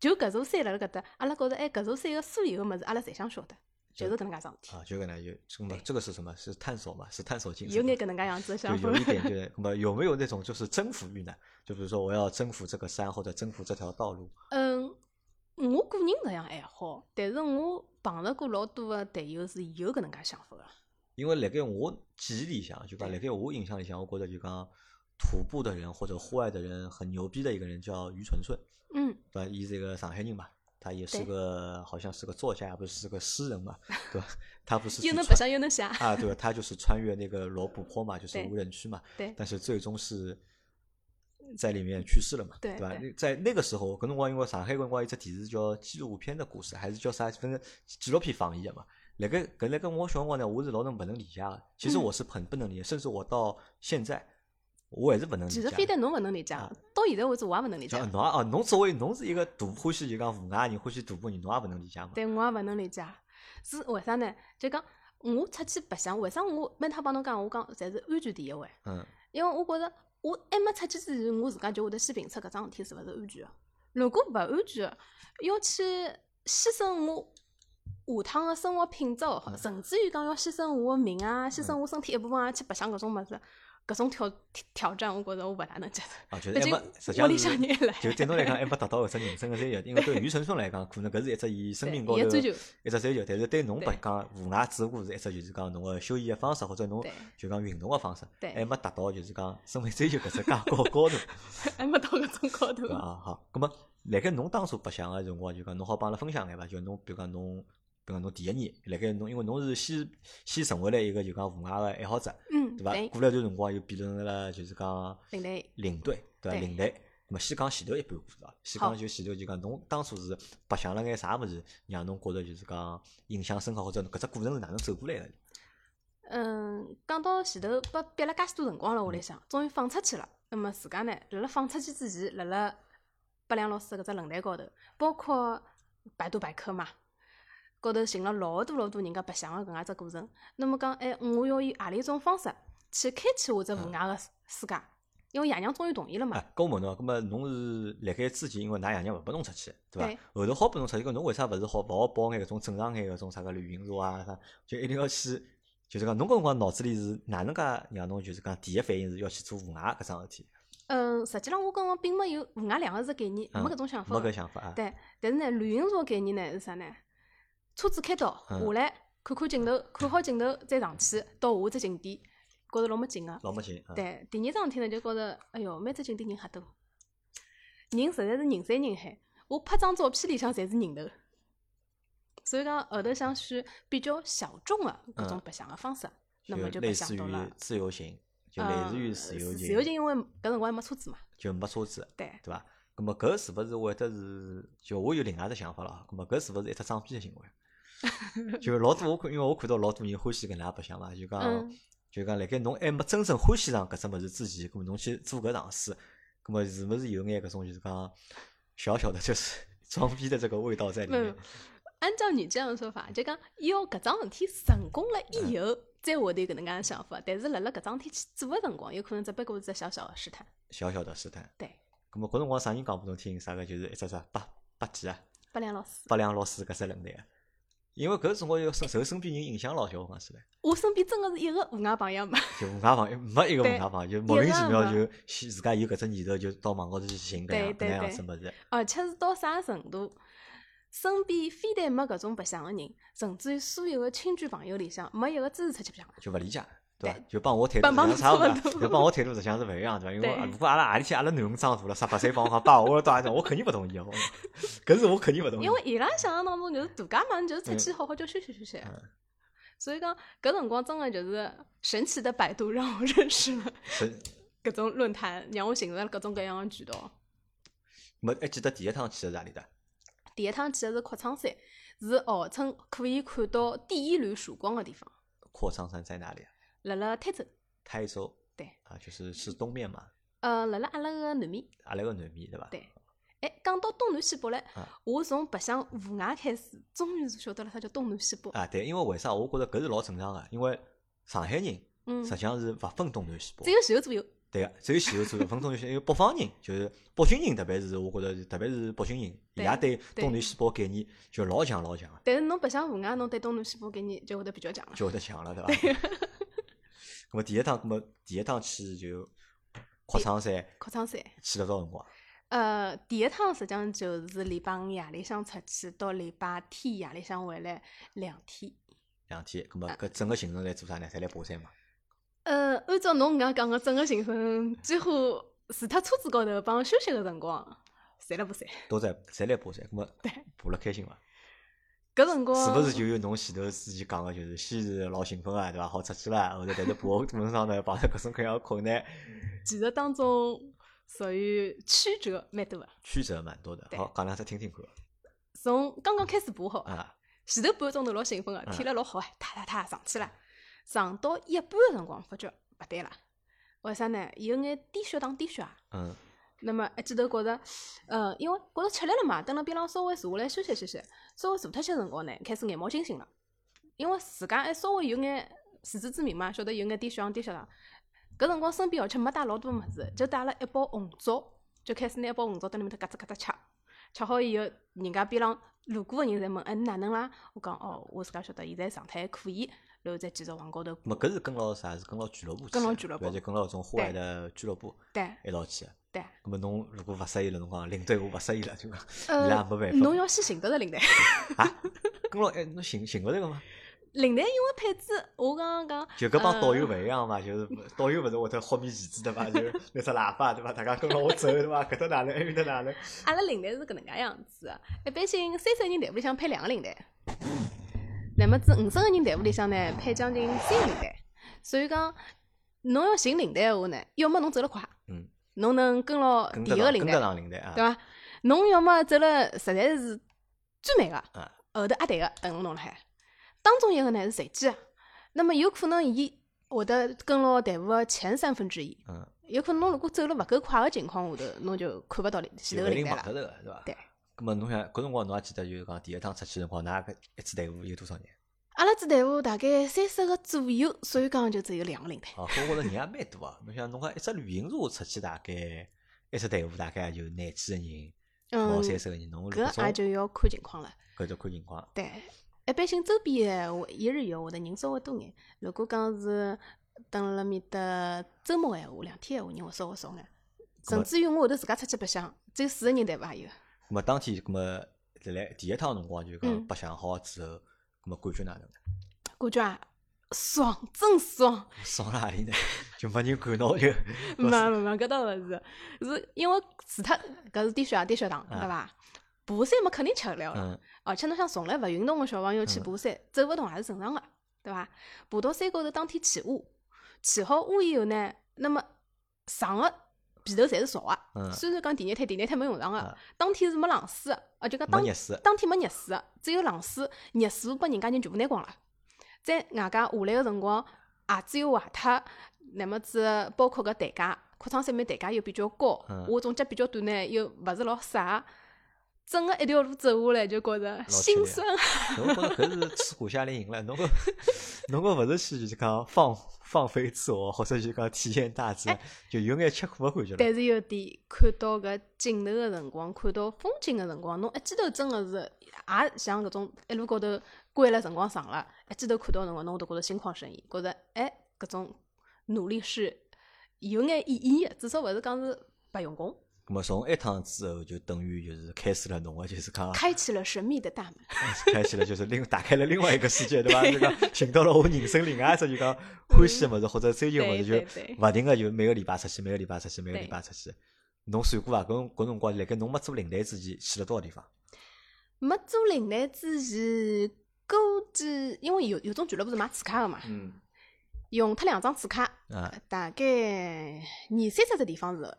[SPEAKER 2] 就搿座山辣辣搿搭，阿拉觉着哎，搿座山个所有个物事，阿拉侪想晓得，就是搿能介桩事体，
[SPEAKER 1] 啊，就搿能有，这么这个是什么？是探索嘛？是探索精神。
[SPEAKER 2] 有眼搿能介样子想法
[SPEAKER 1] 有。一点就是，那么有没有那种就是征服欲呢？就比如说我要征服这个山或者征服这条道路，
[SPEAKER 2] 嗯，我个人搿样还好，但是我碰着过老多个队友是有搿能介想法个。
[SPEAKER 1] 因为辣盖我记忆里向，就讲辣盖我印象里向，我觉着就讲徒步的人或者户外的人很牛逼的一个人叫于纯顺，
[SPEAKER 2] 嗯，
[SPEAKER 1] 对吧？伊是一个上海人嘛，他也是个好像是个作家，不是是个诗人嘛，对吧？他不是
[SPEAKER 2] 又能白
[SPEAKER 1] 去穿
[SPEAKER 2] 相又能写，
[SPEAKER 1] 啊，对吧？他就是穿越那个罗布泊嘛，就是无人区嘛，
[SPEAKER 2] 对
[SPEAKER 1] 但是最终是在里面去世了嘛，
[SPEAKER 2] 对
[SPEAKER 1] 吧？
[SPEAKER 2] 对
[SPEAKER 1] 在那个时候，可能光因为上海搿辰光有只电视叫纪录片的故事，还是叫啥？反正纪录片放映的嘛。辣盖搿辣盖我小辰光呢，我是老能不能理解的。其实
[SPEAKER 2] 嗯
[SPEAKER 1] 我是很不能理解，甚至我到现在我还是不能理解。
[SPEAKER 2] 其实非但侬勿能理解
[SPEAKER 1] 啊，
[SPEAKER 2] 到现在为止我也勿能理解。
[SPEAKER 1] 侬也哦，侬作为侬是一个徒欢喜就讲户外人，欢喜徒步人，侬也勿能理解嘛？
[SPEAKER 2] 对我也勿能理解，是为啥呢？就讲我出去白相，为啥我每趟帮侬讲，我讲侪是安全第一位？
[SPEAKER 1] 嗯，
[SPEAKER 2] 因为我觉着我还没出去之前，我自家就会得先评测搿桩事体是勿是安全个。如果勿安全，要去牺牲我下趟个生活品质甚至于讲要牺牲我个命啊，牺牲我身体一部分啊，去白相搿种物事，搿种挑挑战，我觉着我勿大能接受。
[SPEAKER 1] 啊，就是还没实际上是就对侬来讲还没达到搿只人生个追求，因为对于纯纯来讲，可能搿是一只伊生命高头
[SPEAKER 2] 个追求
[SPEAKER 1] 一只追求，但是对侬
[SPEAKER 2] 对
[SPEAKER 1] 白讲，户外只不过是一只就是讲侬个休闲个方式，或者侬
[SPEAKER 2] 对
[SPEAKER 1] 就讲运动个方式，还没达到就是讲生命追求搿只介高高度，
[SPEAKER 2] 还没到搿种高头
[SPEAKER 1] 对。伐？啊，好，葛么辣盖侬当初白相个辰光，就讲侬好帮阿拉分享眼伐？就侬比如讲侬，比如侬第一年，辣盖侬因为侬是先先成为了一个就讲户外个爱好者，
[SPEAKER 2] 嗯，
[SPEAKER 1] 对伐？过了一段辰光又变成了就是讲
[SPEAKER 2] 领队
[SPEAKER 1] 领队，对伐？
[SPEAKER 2] 对
[SPEAKER 1] 领队。那么先讲前头一半故事啊，先讲就前头就讲侬当初是白相了眼啥物事，让侬觉着就是讲印象深刻，或者搿只过程是哪能走过来个？
[SPEAKER 2] 嗯，讲到前头，被憋了介许多辰光了，屋里向终于放出去了。那么自家呢，辣辣放出去之前，辣辣白亮老师搿只论坛高头，包括百度百科嘛，高头寻了老多老多人家白相个搿能介只过程。那么讲，哎，我要以何里种方式去开启我只户外个世界？因为爷娘终于同意了嘛。
[SPEAKER 1] 哎，搿我问侬，搿么侬是辣盖之前，因为㑚爷娘勿拨侬出去，对伐？后头好拨侬出去，搿侬为啥勿是好勿好报眼搿种正常眼搿种啥个旅行社啊啥，就一定要去，就是讲侬搿辰光脑子里是哪能介让侬就是讲第一反应是要去做户外搿桩事体？
[SPEAKER 2] 嗯，实际上我搿辰光并没有户外两个字概念，
[SPEAKER 1] 嗯
[SPEAKER 2] 没搿种想法
[SPEAKER 1] 没。搿想法啊？
[SPEAKER 2] 对，但是呢，旅行社概念呢是啥呢？车子开到
[SPEAKER 1] 嗯
[SPEAKER 2] 下来，看看镜头，看好镜头再上去到下只景点，觉着老没劲个。
[SPEAKER 1] 老没劲啊！
[SPEAKER 2] 对，第二桩事体呢，就觉着，哎哟，每只景点人瞎多，人实在是人山人海。我拍张照片里向侪是人头，所以讲后头想选比较小众个搿种
[SPEAKER 1] 嗯
[SPEAKER 2] 白相个方式，那么就白
[SPEAKER 1] 类似于
[SPEAKER 2] 相到了。
[SPEAKER 1] 自由行，就类似于
[SPEAKER 2] 呃
[SPEAKER 1] 自由行
[SPEAKER 2] 自由行，因为搿辰光还没车子嘛。
[SPEAKER 1] 就没车子，
[SPEAKER 2] 对，
[SPEAKER 1] 对伐？咁么搿是勿是会得是？就我有另外一只想法了啊。咁么搿是勿是一只装逼个行为？就老多我看，因为我看到老多人欢喜搿能介白相嘛，就讲
[SPEAKER 2] 嗯
[SPEAKER 1] 就讲辣盖侬还没真正欢喜上搿只物事之前，咁么侬去做搿尝试，咁么是勿是有眼搿种就是讲小小的就是 装逼的这个味道在里面？
[SPEAKER 2] 按照你这样的说法，就讲要搿桩事体成功了以后，再会得有搿能介个想法。但是辣辣搿桩事体去做个辰光，有可能只不过是只小小的试探。
[SPEAKER 1] 小小的试探。
[SPEAKER 2] 对，
[SPEAKER 1] 咁么搿辰光啥人讲拨侬听？啥个就是一只啥八八几啊？
[SPEAKER 2] 八两老师，
[SPEAKER 1] 八两老师搿只论坛啊？因为搿是我要受受身边人影响老小，我讲起来。
[SPEAKER 2] 我身边真个是一个户外朋友没。
[SPEAKER 1] 就无牙朋友没一个户
[SPEAKER 2] 对
[SPEAKER 1] 外朋友，就莫名其妙就自自家有搿只念头，就到网高头去寻搿样搿能样子物事。
[SPEAKER 2] 而且是到啥程度，身边非但没搿种白相个人，甚至于所有个亲眷朋友里向没一个支持出去白相的。
[SPEAKER 1] 就勿理解，对伐？就帮我态度
[SPEAKER 2] 帮
[SPEAKER 1] 际上就帮我态度实际上是勿一样，对伐？因为如果阿拉何里天阿拉囡恩长大了，十八岁帮我讲爸，我要到阿种，我肯定勿同意哦。搿是我肯定勿同意。
[SPEAKER 2] 因为伊拉想象当中就是度假嘛，就是出去好好就休息休息。
[SPEAKER 1] 嗯
[SPEAKER 2] 所以讲搿辰光真个就是神奇的百度让我认识了
[SPEAKER 1] 是
[SPEAKER 2] 搿种论坛，让我寻着了各种各样的渠道。
[SPEAKER 1] 没还记得第一趟去的是哪里的？
[SPEAKER 2] 第一趟去的是阔苍山，是号称可以看到第一缕曙光的地方，
[SPEAKER 1] 阔苍山在哪里啊？
[SPEAKER 2] 辣辣台州。
[SPEAKER 1] 台州。
[SPEAKER 2] 对。
[SPEAKER 1] 啊，就是是东面嘛，
[SPEAKER 2] 呃，辣辣阿拉个南面。
[SPEAKER 1] 阿拉个南面对伐？
[SPEAKER 2] 对。哎，讲到东南西北唻
[SPEAKER 1] 啊，
[SPEAKER 2] 我从白相户外开始，终于是晓得了啥叫东南西北。
[SPEAKER 1] 啊，对，因为为啥？我觉着搿是老正常个，因为上海人
[SPEAKER 2] 嗯
[SPEAKER 1] 实，际上是勿分东南西北
[SPEAKER 2] 只。有前后左右。
[SPEAKER 1] 对个，只有前后左右分东南西北，因为北方人就是北京人，特别是我觉着，特别是北京人，伊拉对
[SPEAKER 2] 对
[SPEAKER 1] 东南西北概念就老强老强个，
[SPEAKER 2] 但是侬白相户外，侬对东南西北概念就会得比较强了。
[SPEAKER 1] 就会得强了，对伐？咁么第一趟，咁么第一趟去就阔苍山，
[SPEAKER 2] 阔苍山。
[SPEAKER 1] 去了多少辰光？
[SPEAKER 2] 呃，第一趟实际上就是礼拜五夜里向出去，到礼拜天夜里向回来两天。
[SPEAKER 1] 两天，咁么
[SPEAKER 2] 啊
[SPEAKER 1] 搿整个行程在做啥呢？侪来爬山嘛？
[SPEAKER 2] 呃，按照侬搿样讲个整个行程，几乎除脱车子高头帮休息个辰光，侪辣爬山。
[SPEAKER 1] 都在侪来爬山，咁么
[SPEAKER 2] 对
[SPEAKER 1] 爬了开心伐？
[SPEAKER 2] 搿辰光
[SPEAKER 1] 是勿是就有侬前头之前讲个，就是先是老兴奋啊，对伐？好出去了，后头但是爬个过程中呢，碰到各种各样的困难，
[SPEAKER 2] 其实当中属于曲折蛮多个。
[SPEAKER 1] 曲折蛮多的。好，讲两只听听看
[SPEAKER 2] 从刚刚开始爬好，
[SPEAKER 1] 啊。
[SPEAKER 2] 前头半个钟头老兴奋个，
[SPEAKER 1] 嗯
[SPEAKER 2] 天了老好哎，踏踏踏上去了。上到一半个辰光，发觉勿对了，为啥呢？有眼低血糖、低血压。
[SPEAKER 1] 嗯
[SPEAKER 2] 那么一记头觉着，呃，因为觉着吃力了嘛，蹲辣边浪稍微坐下来休息休息，稍微坐脱些辰光呢，开始眼冒金星了。因为自家还稍微有眼自知之明嘛，晓得有眼低血糖、低血糖。搿辰光身边而且没带老多物事，就带了一包红枣，就开始拿一包红枣蹲辣面搭嘎吱嘎吱吃。吃好以后，人家边浪路过个人侪问：“哎，你哪能啦？”我讲：“哦，我自家晓得现在状态还可以。”然后再继续往高头
[SPEAKER 1] 没。搿是跟牢啥？是跟牢俱乐部去的？
[SPEAKER 2] 跟牢俱乐部
[SPEAKER 1] 跟牢种户外的俱乐部
[SPEAKER 2] 对
[SPEAKER 1] 一道去的。
[SPEAKER 2] 对，
[SPEAKER 1] 咁么侬如果勿适意了，侬讲领队我勿适意了，就讲
[SPEAKER 2] 呃
[SPEAKER 1] 伊拉也没办法
[SPEAKER 2] 侬要先寻得着领队。
[SPEAKER 1] 啊。跟牢哎，侬寻寻勿着个吗？
[SPEAKER 2] 领队因为配置，我刚刚讲，
[SPEAKER 1] 就搿帮导游
[SPEAKER 2] 呃
[SPEAKER 1] 勿一样嘛，就是导游勿是会得豁面旗帜对伐？就拿只喇叭对伐？大家跟牢我走对伐？搿搭哪能，埃面搭哪能？
[SPEAKER 2] 阿拉领队是搿能介样子的，一般性三十个人队伍里向配两个领队，那么子五十个人队伍里向呢配将近三个领队，所以讲侬要寻领队个话呢，要么侬走得快，
[SPEAKER 1] 嗯，
[SPEAKER 2] 侬能跟牢第一个领队，
[SPEAKER 1] 上领队啊。
[SPEAKER 2] 对伐？侬要么走了实在是最慢个
[SPEAKER 1] 啊，
[SPEAKER 2] 后头阿队个等侬侬辣海，当中一个呢是随机个，那么有可能伊会得跟牢队伍个前三分之一。
[SPEAKER 1] 嗯，
[SPEAKER 2] 有可能侬如果走了勿够快个情况下头，侬就看勿到领前
[SPEAKER 1] 就
[SPEAKER 2] 头个领队了
[SPEAKER 1] 对伐？
[SPEAKER 2] 对。
[SPEAKER 1] 咁么侬想搿辰光侬还记得就是讲第一趟出去辰光，㑚搿一支队伍有多少人？
[SPEAKER 2] 阿拉只队伍大概三十个左右，所以讲就只有两个领队。
[SPEAKER 1] 哦，搿我觉着人也蛮多啊。侬想侬讲一只旅行社出去大概一只队伍大概就廿几个人，
[SPEAKER 2] 嗯
[SPEAKER 1] 毛，三十个人，侬
[SPEAKER 2] 搿也就要看情况了。
[SPEAKER 1] 搿就看情况。
[SPEAKER 2] 对，一般性周边个闲话，一日游会得人稍微多眼。如果讲是等辣面搭周末个闲话，两天闲话人会稍微少眼。甚至于我后头自家出去白相，只有四个人队伍也有。
[SPEAKER 1] 咁么当天咁么辣来第一趟辰光就讲
[SPEAKER 2] 嗯
[SPEAKER 1] 白相好之后，咁么感觉哪能？
[SPEAKER 2] 感觉啊，爽，真爽！
[SPEAKER 1] 爽辣何里呢？就没人管侬就
[SPEAKER 2] 没没没，搿倒勿是，是因为除脱搿是低血压、低血糖，
[SPEAKER 1] 啊
[SPEAKER 2] 对伐？爬山嘛肯定吃得了了，
[SPEAKER 1] 嗯
[SPEAKER 2] 而且侬想从来勿运动个小朋友去
[SPEAKER 1] 嗯
[SPEAKER 2] 爬山，走勿动也是正常个，对伐？爬到山高头当天起雾，起好雾以后呢，那么上个皮头侪是潮个，
[SPEAKER 1] 嗯
[SPEAKER 2] 虽然讲第二天、第二天没用上个
[SPEAKER 1] 啊，
[SPEAKER 2] 当天是没冷水个，啊就讲当当天没热水个，只有冷水，热水把人家人全部拿光了。再外加下来个辰光，鞋子又坏脱，乃末子包括搿台阶，扩窗山面台阶又比较高，
[SPEAKER 1] 嗯
[SPEAKER 2] 我总脚比较短呢，又勿是老适，整个一条路走下来就觉着心酸。
[SPEAKER 1] 侬觉着搿是吃苦夏令营了？侬搿侬搿勿是去就是讲放放飞自我，或者就是讲体验大自然，就有眼吃苦个感觉了。
[SPEAKER 2] 但是有点看到搿镜头个辰光，看到风景个辰光，侬一记头真个是也像搿种一路高头关了辰光长了，一记头看到个辰光，侬会得觉着心旷神怡，觉着哎搿种努力是有眼意义个，至少勿是讲是白用功，
[SPEAKER 1] 咁么从一趟之后，就等于就是开始了侬个就是讲
[SPEAKER 2] 开启了神秘的大门。
[SPEAKER 1] 开启了就是另打开了另外一个世界，对伐？就讲寻到了我人生另外一只就讲欢喜个物事或者追求个物事，就勿停个就每个礼拜出去，每个礼拜出去，每个礼拜出去。侬算过伐？搿搿辰光辣盖侬没做领队之前去了多少地方？
[SPEAKER 2] 没做领队之前，估计因为有有种俱乐部是买次卡个嘛，
[SPEAKER 1] 嗯
[SPEAKER 2] 用脱两张次卡，
[SPEAKER 1] 啊，
[SPEAKER 2] 大概二三十个地方是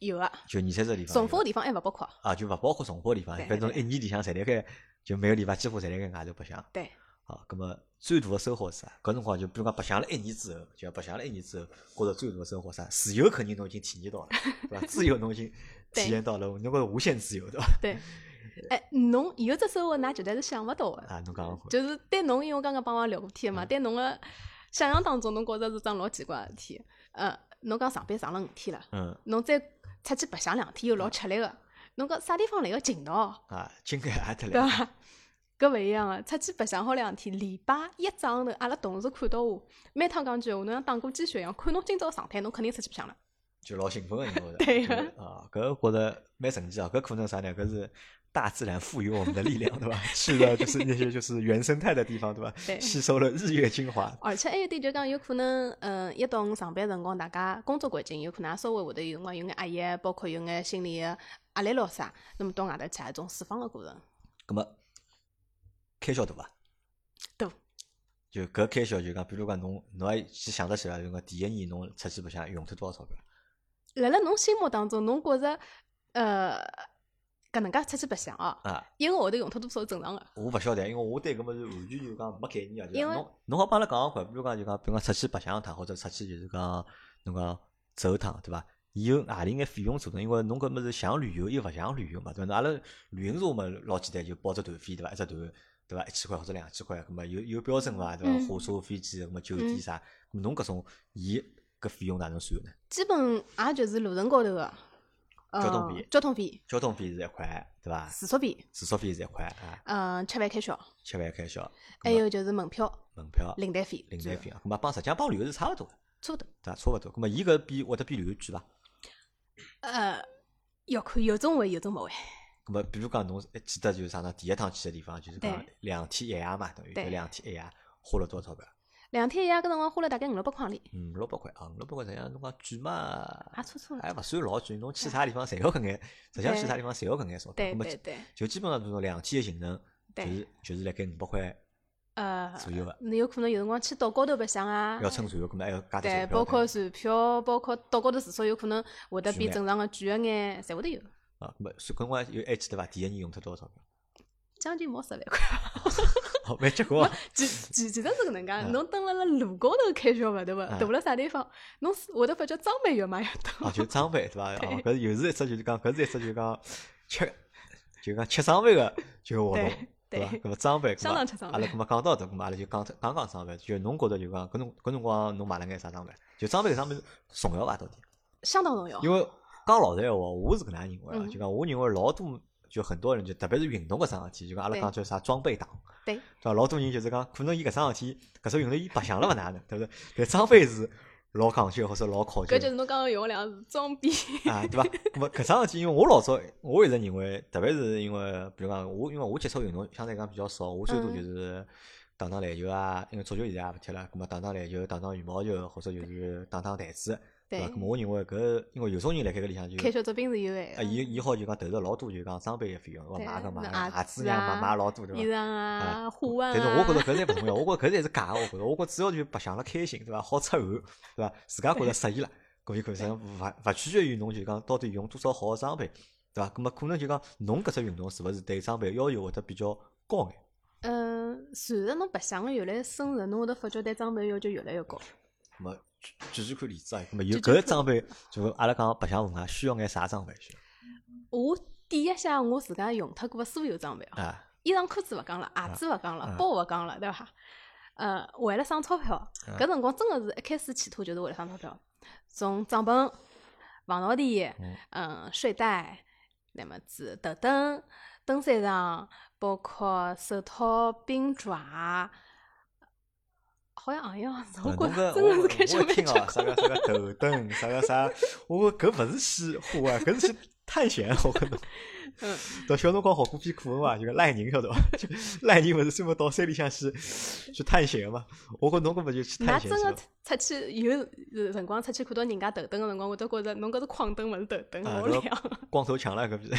[SPEAKER 2] 有啊，
[SPEAKER 1] 就二三十地方。
[SPEAKER 2] 重复个地方还勿包括。
[SPEAKER 1] 啊，就勿包括重复个地方，
[SPEAKER 2] 对
[SPEAKER 1] 反正一年里向侪辣盖，就每个礼拜几乎侪辣盖外头白相。
[SPEAKER 2] 对，
[SPEAKER 1] 好，咁么最大的收获是啥？搿辰光就比如讲白相了一年之后，就白相了一年之后，觉着最大的收获是啥？自由肯定侬已经体验到了，对伐？自由侬已经体验到了，侬觉着无限自由，对伐？
[SPEAKER 2] 对，哎，侬有只收获，㑚绝对是想勿到的。
[SPEAKER 1] 啊，侬讲讲看。
[SPEAKER 2] 就是对侬，因为我刚刚帮我聊过天个嘛，
[SPEAKER 1] 嗯
[SPEAKER 2] 对侬个想象当中，侬觉着是桩老奇怪个事体。呃，侬讲上班上了五天了，
[SPEAKER 1] 嗯
[SPEAKER 2] 侬再出去白相两天又老吃力个，侬讲啥地方来个劲道，
[SPEAKER 1] 啊，今个也得来。
[SPEAKER 2] 对伐？搿勿一样个，出去白相好两天，礼拜一早上头，阿拉同事看到我，每趟讲句闲话，侬像打过鸡血一样，看侬今朝状态，侬肯定出去白相了。
[SPEAKER 1] 就老兴奋个，觉着。
[SPEAKER 2] 对
[SPEAKER 1] 个啊，搿觉着蛮神奇啊！搿可能啥呢？搿是大自然赋予我们的力量，对伐？去了就是那些就是原生态的地方，对伐？
[SPEAKER 2] 对
[SPEAKER 1] 吸收了日月精华。
[SPEAKER 2] 而且还有点就讲，有可能，嗯，一到五上班辰光，大家工作环境有可能也稍微会得有辰光有眼压抑，包括有眼心理个压力咯啥，那么到外头去也一种释放个过程。
[SPEAKER 1] 葛么开销大伐？
[SPEAKER 2] 大。
[SPEAKER 1] 就搿开销就讲，比如讲侬侬还去想得起来，就讲第一年侬出去白相用脱多少钞票？
[SPEAKER 2] 辣辣侬心目当中，侬觉着，呃，搿能介出去白相哦，
[SPEAKER 1] 啊，
[SPEAKER 2] 一个号头用脱多少是正常个？
[SPEAKER 1] 我勿晓得，因为我对搿物事完全就讲没概念啊。就
[SPEAKER 2] 因为
[SPEAKER 1] 讲侬侬好帮阿拉讲讲看，比如讲就讲，比如讲出去白相一趟，或者出去就是讲侬讲走一趟，对伐？伊有何里眼费用组成？因为侬搿物事想旅游又勿想旅游嘛，对伐？阿拉旅行社嘛老简单，就报只团费，对伐？一只团。对伐？一千块或者两千块，咁么有有标准伐？对伐？
[SPEAKER 2] 嗯
[SPEAKER 1] 火车、飞机，咁么酒店啥？咁侬搿种，伊搿费用哪能算呢？
[SPEAKER 2] 基本也就是路程高头个，呃，
[SPEAKER 1] 交通费
[SPEAKER 2] 交通费、
[SPEAKER 1] 交通费是一块，对伐？
[SPEAKER 2] 住宿费，
[SPEAKER 1] 住宿费是一块啊，
[SPEAKER 2] 嗯，吃饭开销，
[SPEAKER 1] 吃饭开销，
[SPEAKER 2] 还有就是门票、
[SPEAKER 1] 门票、
[SPEAKER 2] 领队费，
[SPEAKER 1] 领队费，咁么帮实际上帮旅游是差勿多，
[SPEAKER 2] 差勿多。
[SPEAKER 1] 对伐？差勿多。咁么伊搿比会得比旅游贵伐？
[SPEAKER 2] 呃，要看有种会，有种勿会。
[SPEAKER 1] 咁么比如讲侬还记得就是啥呢？第一趟去个地方就是讲两天一夜嘛，等于
[SPEAKER 2] 对
[SPEAKER 1] 就两天一夜花了多少钞票？
[SPEAKER 2] 两天一夜搿辰光花了大概五六百块钿，
[SPEAKER 1] 五，六百块啊，五六百块实际上侬讲贵嘛，
[SPEAKER 2] 也差差勿
[SPEAKER 1] 还
[SPEAKER 2] 多。
[SPEAKER 1] 勿算老贵。侬去啥地方侪要搿眼，实际上去啥地方侪要搿眼钞票。咁么
[SPEAKER 2] 对对对，
[SPEAKER 1] 就基本上就是两天个行程，就
[SPEAKER 2] 对
[SPEAKER 1] 是就是辣盖五百块
[SPEAKER 2] 呃
[SPEAKER 1] 左右个，
[SPEAKER 2] 侬有可能有辰光去岛高头白相啊
[SPEAKER 1] 要，乘船，可能还要加点
[SPEAKER 2] 对，包括船票，包括岛高头住宿，有可能会得比正常个贵一眼，侪会得有，
[SPEAKER 1] 啊，咁么所以搿辰光有还记得伐？第一年用脱多少钞票？
[SPEAKER 2] 将近毛十万块。
[SPEAKER 1] 哦，蛮结棍啊！
[SPEAKER 2] 其其其实是搿能介，
[SPEAKER 1] 嗯
[SPEAKER 2] 侬蹲辣辣路高头开销勿对伐？
[SPEAKER 1] 嗯
[SPEAKER 2] 大辣啥地方，侬是会得发觉装备越买越多。
[SPEAKER 1] 哦，就装备对伐？
[SPEAKER 2] 对
[SPEAKER 1] 哦，搿又是一只就是讲，搿是一只就讲吃，就讲吃装备个就活动，
[SPEAKER 2] 对
[SPEAKER 1] 伐？
[SPEAKER 2] 对
[SPEAKER 1] 搿么装备，
[SPEAKER 2] 相当吃装备
[SPEAKER 1] 阿拉搿么讲到迭，搿么阿拉就讲脱讲讲装备，就侬觉着就讲搿种搿辰光侬买了眼啥装备？就装备搿上面重要伐？到底？
[SPEAKER 2] 相当重要。
[SPEAKER 1] 因为讲老实闲话，我是搿能样认为啊，
[SPEAKER 2] 嗯
[SPEAKER 1] 就讲我认为老多就很多人就特别是运动搿桩事体，就讲阿拉讲叫啥装备党，
[SPEAKER 2] 对
[SPEAKER 1] 对伐？老多人就是讲，可能伊搿桩事体搿只运动伊白相了勿哪能，对勿对？但装备是老讲究或者老考究
[SPEAKER 2] 搿就是侬刚刚用个两个字装逼。
[SPEAKER 1] 啊，对伐？咾么搿桩事体，因为我老早我一直认为，特别是因为比如讲我，因为我接触运动相对来讲比较少，我最多
[SPEAKER 2] 嗯
[SPEAKER 1] 就是打打篮球啊，因为足球现在也勿踢了，咾么打打篮球、打打羽毛球，或者就是打打台子，对伐？么我认为搿，因为有种人辣盖搿里向就
[SPEAKER 2] 开小作品是有
[SPEAKER 1] 啊，
[SPEAKER 2] 个，
[SPEAKER 1] 伊伊好就讲投入老多，就讲装备个费用，我买个买
[SPEAKER 2] 那
[SPEAKER 1] 个鞋子
[SPEAKER 2] 鞋子啊
[SPEAKER 1] 买买老多对伐？
[SPEAKER 2] 衣裳啊、护腕啊。
[SPEAKER 1] 但是我觉着搿侪勿重要，我觉着搿侪是假个，我觉着，我觉着主要就白相了开心，对伐？好出汗，对伐？自家觉着适意了，可以，实际上勿勿取决于侬就讲到底用多少好个装备，对伐？葛末可能就讲侬搿只运动是勿是对装备要求会得比较高眼？
[SPEAKER 2] 嗯，随着侬白相个越来越深入，侬会得发觉对装备要求越来越高。
[SPEAKER 1] 葛末举举举看例子啊，葛末有搿个装备，就阿拉讲白相文啊，需要眼啥装备需
[SPEAKER 2] 我点一下我自家用脱过个所有装备？
[SPEAKER 1] 啊？
[SPEAKER 2] 衣裳裤子勿讲了，鞋子勿讲了
[SPEAKER 1] 啊，
[SPEAKER 2] 包勿讲了，对伐？呃，为了省钞票，
[SPEAKER 1] 啊
[SPEAKER 2] 搿辰光真个是一开始企图就是为了省钞票，从帐篷、防潮垫
[SPEAKER 1] 嗯、
[SPEAKER 2] 嗯睡袋，那么子头灯、登山杖，包括手套、冰爪，好像行样子，我觉着真个是开销
[SPEAKER 1] 我一听哦，
[SPEAKER 2] 蛮结棍
[SPEAKER 1] 啥个啥个头灯，啥个啥，我搿勿是去户外，搿是去探险，我觉着。
[SPEAKER 2] 嗯，
[SPEAKER 1] 到小辰光学过篇课文嘛，就个赖宁晓得伐？就赖宁勿是专门到山里向去去探险嘛？我觉侬搿勿就去
[SPEAKER 2] 㑚
[SPEAKER 1] 探险
[SPEAKER 2] 真个
[SPEAKER 1] 去
[SPEAKER 2] 出去有呃辰光出去看到人家头灯个辰光，我都觉着侬搿是矿灯勿是头灯，
[SPEAKER 1] 啊
[SPEAKER 2] 好
[SPEAKER 1] 搿
[SPEAKER 2] 亮，
[SPEAKER 1] 光头强了搿比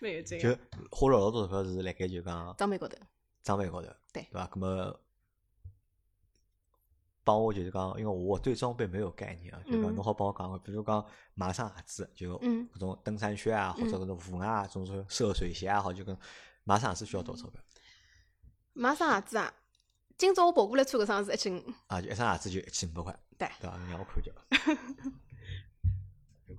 [SPEAKER 2] 蛮有劲
[SPEAKER 1] 就
[SPEAKER 2] 个。
[SPEAKER 1] 花了老多钞票是辣盖就讲
[SPEAKER 2] 装备高头，
[SPEAKER 1] 装备高头，
[SPEAKER 2] 对
[SPEAKER 1] 对伐？搿么帮我就是讲，因为我对装备没有概念啊，就讲
[SPEAKER 2] 嗯
[SPEAKER 1] 侬好帮我讲个，比如讲买双鞋子，就
[SPEAKER 2] 嗯
[SPEAKER 1] 搿种登山靴啊，或者搿种户外啊，种种涉水鞋啊，好就跟买双鞋子需要多少钞票？
[SPEAKER 2] 买双鞋子啊，今朝我跑过来穿搿双是一千五，
[SPEAKER 1] 啊，就一双鞋子就一千五百块，
[SPEAKER 2] 对
[SPEAKER 1] 对伐？侬让我看叫。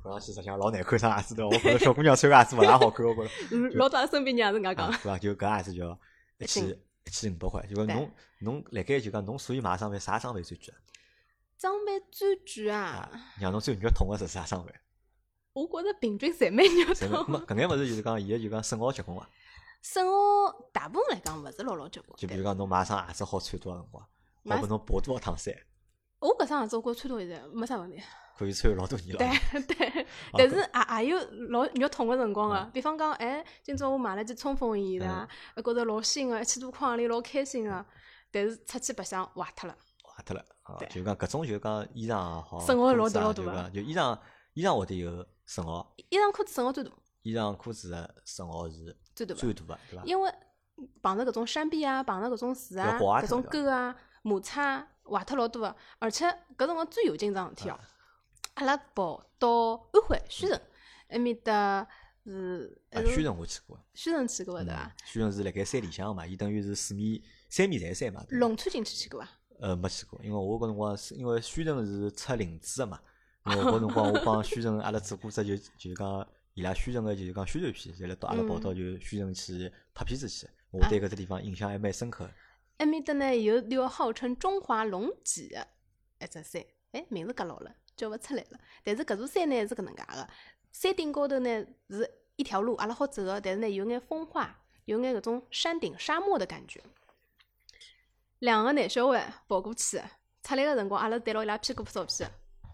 [SPEAKER 1] 看上去实际上老难看双鞋子对伐？我觉着小姑娘穿个鞋子勿大好看，我觉着。
[SPEAKER 2] 嗯老早身边人也是搿样
[SPEAKER 1] 啊，
[SPEAKER 2] 讲
[SPEAKER 1] 对。伐？就搿鞋子就一
[SPEAKER 2] 千
[SPEAKER 1] 一千五百块，就讲
[SPEAKER 2] 对
[SPEAKER 1] 侬侬辣盖就讲侬所以买装备啥装备最贵啊？
[SPEAKER 2] 装备最贵
[SPEAKER 1] 啊
[SPEAKER 2] 啊，，
[SPEAKER 1] 让侬最肉痛个是啥装备？
[SPEAKER 2] 我觉着平均侪蛮肉
[SPEAKER 1] 痛没，
[SPEAKER 2] 痛。
[SPEAKER 1] 搿眼物事就是讲伊个就讲损耗结棍啊。
[SPEAKER 2] 损耗大部分来讲勿是老老结棍，
[SPEAKER 1] 就比如讲侬买双鞋子好穿多少辰光，好
[SPEAKER 2] 买
[SPEAKER 1] 拨侬跑多少趟山，
[SPEAKER 2] 我搿双鞋子我觉着穿到现在没啥问题。
[SPEAKER 1] 可以穿老多年了。
[SPEAKER 2] 对 对，但是也也有老肉痛个辰光个。比方讲，哎，今朝我买了件冲锋衣，对伐？还觉着老新个，一去到框里老开心个。但是出去白相坏脱了。
[SPEAKER 1] 坏脱了，啊，就讲搿种就讲衣裳也好，
[SPEAKER 2] 损耗老
[SPEAKER 1] 大
[SPEAKER 2] 老大个。
[SPEAKER 1] 就衣裳衣裳会得有损耗。
[SPEAKER 2] 衣裳裤子损耗最大。
[SPEAKER 1] 衣裳裤子个损耗是
[SPEAKER 2] 最大
[SPEAKER 1] 最大个，对伐？
[SPEAKER 2] 因为碰着搿种山壁啊，碰着搿种树啊，搿种沟啊，摩擦坏脱老多个。而且搿辰光最有劲桩事体哦。阿拉跑到安徽宣城，埃面搭是。
[SPEAKER 1] 啊，宣城我去过。
[SPEAKER 2] 宣城去过对伐？
[SPEAKER 1] 宣城是辣盖山里向嘛，伊等于是四面三面侪山嘛。
[SPEAKER 2] 龙川景区去过伐？
[SPEAKER 1] 呃，没去过，因为我搿辰光是因为宣城是出林子个嘛，因为搿辰光我帮宣城阿拉做过只就就是讲伊拉宣城个就是讲宣传片，侪辣到阿拉跑到就宣城去拍片子去，我对搿只地方印象还蛮深刻。
[SPEAKER 2] 埃面搭呢有条号称中华龙脊的一只山，哎，名字夹牢了。叫勿出来了，但是搿座山呢是搿能介个，山顶高头呢是一条路，阿拉好走个，但是呢有眼风化，有眼搿种山顶沙漠的感觉。两个男小孩跑过去，出来个辰光，阿拉对牢伊拉屁股拍照片。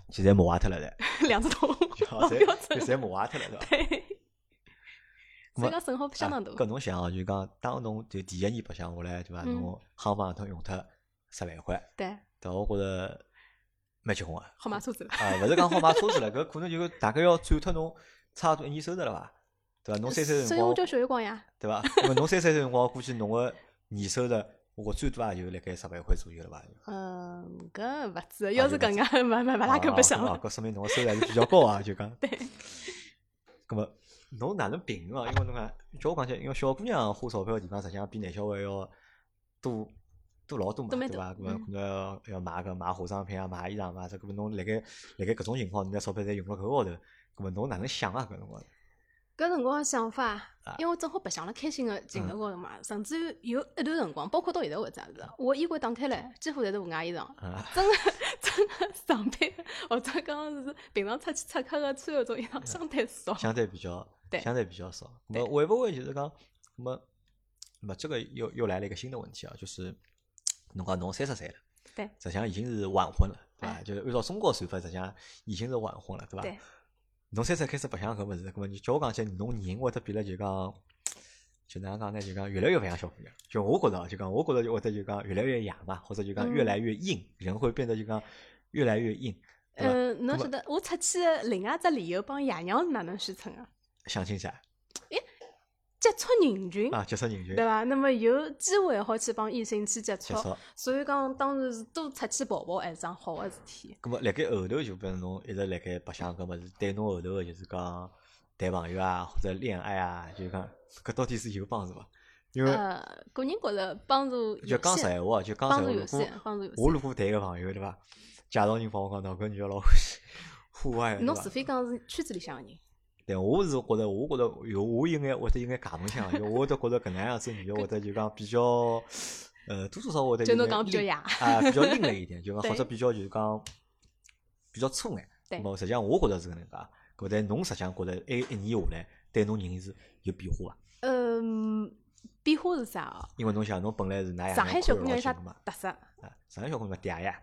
[SPEAKER 1] 现在磨坏脱了唻。
[SPEAKER 2] 两只头，老标准。
[SPEAKER 1] 现在磨坏脱了，对
[SPEAKER 2] 伐？对。这个损耗相当大。
[SPEAKER 1] 搿侬想哦，就讲当侬就第一年白相下来，对伐？侬夯房头用脱十万块。
[SPEAKER 2] 对。
[SPEAKER 1] 但我觉着。蛮结棍啊！
[SPEAKER 2] 好买车子了
[SPEAKER 1] 啊！勿是讲好买车子了，搿可能就大概要赚脱侬差勿多一年收入了伐？对伐？侬三岁辰光，
[SPEAKER 2] 所以我叫小月光呀，
[SPEAKER 1] 对伐？因为侬三岁辰光，估计侬个年收入，我最多也就辣盖十万块左右了伐？
[SPEAKER 2] 嗯，搿勿止，要是搿能样，勿勿勿大可不想了。
[SPEAKER 1] 搿说明侬个收入还是比较高啊，就讲。
[SPEAKER 2] 对。
[SPEAKER 1] 搿么，侬哪能平衡啊？因为侬看，叫我讲起，因为小姑娘花钞票个地方，实际上比男小孩要多。多老多嘛，对伐？搿么可能要要买个买化妆品啊，买衣裳嘛，这搿么侬辣盖辣盖搿种情况，侬钞票侪用辣搿个号头，搿么侬哪能想啊？搿辰光？
[SPEAKER 2] 搿辰光想法，因为我正好白相了开心个劲头高头嘛，甚至于有一段辰光，包括到现在为止也是，我衣柜打开来，几乎侪是户外衣裳，真个 上班或者讲是平常出去出客个穿搿种衣裳相对少，
[SPEAKER 1] 相对比较，
[SPEAKER 2] 对，
[SPEAKER 1] 相对比较少。那会勿会就是讲，那么，那么这个又又来了一个新的问题啊，就是。侬讲侬三十岁了，
[SPEAKER 2] 对，
[SPEAKER 1] 实际上已经是晚婚了，对伐？就是按照中国算法，实际上已经是晚婚了，对吧？
[SPEAKER 2] 对。
[SPEAKER 1] 侬三十开始白相搿物事，搿么你叫我讲起，侬人会得变了，就讲，就哪能讲呢？就讲越来越勿像小姑娘。就我觉着，就讲我觉着就会得就讲越来越野嘛，或者就讲越来越硬，人会变得就讲越来越硬。
[SPEAKER 2] 嗯，侬晓得我出去另外只理由帮爷娘是哪能宣称啊？
[SPEAKER 1] 相亲噻。
[SPEAKER 2] 接触人群
[SPEAKER 1] 啊，接触人群，
[SPEAKER 2] 对伐？那么有机会好去帮异性去接触，所以讲当然是多出去跑跑还是桩好个事体。
[SPEAKER 1] 咁么，辣盖后头就比如侬一直辣盖白相搿物事，对侬后头个就是讲谈朋友啊，或者恋爱啊，就是讲搿到底是有帮助伐？因为
[SPEAKER 2] 个人觉着帮助
[SPEAKER 1] 就讲实闲话，就讲实
[SPEAKER 2] 闲话，如果
[SPEAKER 1] 我如果谈个朋友对伐？介绍人帮我讲到搿女个老欢喜户外，
[SPEAKER 2] 侬除非讲是圈子里向个人。
[SPEAKER 1] 对，我是觉着，我觉着有我有眼，或者有眼假门相，就我都觉着搿能样子女的，或者就讲比较，呃，多多少少会得
[SPEAKER 2] 就侬讲比较
[SPEAKER 1] 野啊，比较另类一点，就讲或者比较就是讲比较粗眼。
[SPEAKER 2] 对。
[SPEAKER 1] 么实际上我觉着是搿能介，搿但侬实际上觉着埃一年下来，对侬人是有变化伐？
[SPEAKER 2] 嗯，变化是啥哦？
[SPEAKER 1] 因为侬想，侬本来是哪样？
[SPEAKER 2] 上海小姑娘有啥特色？
[SPEAKER 1] 啊，上海小姑娘嗲呀。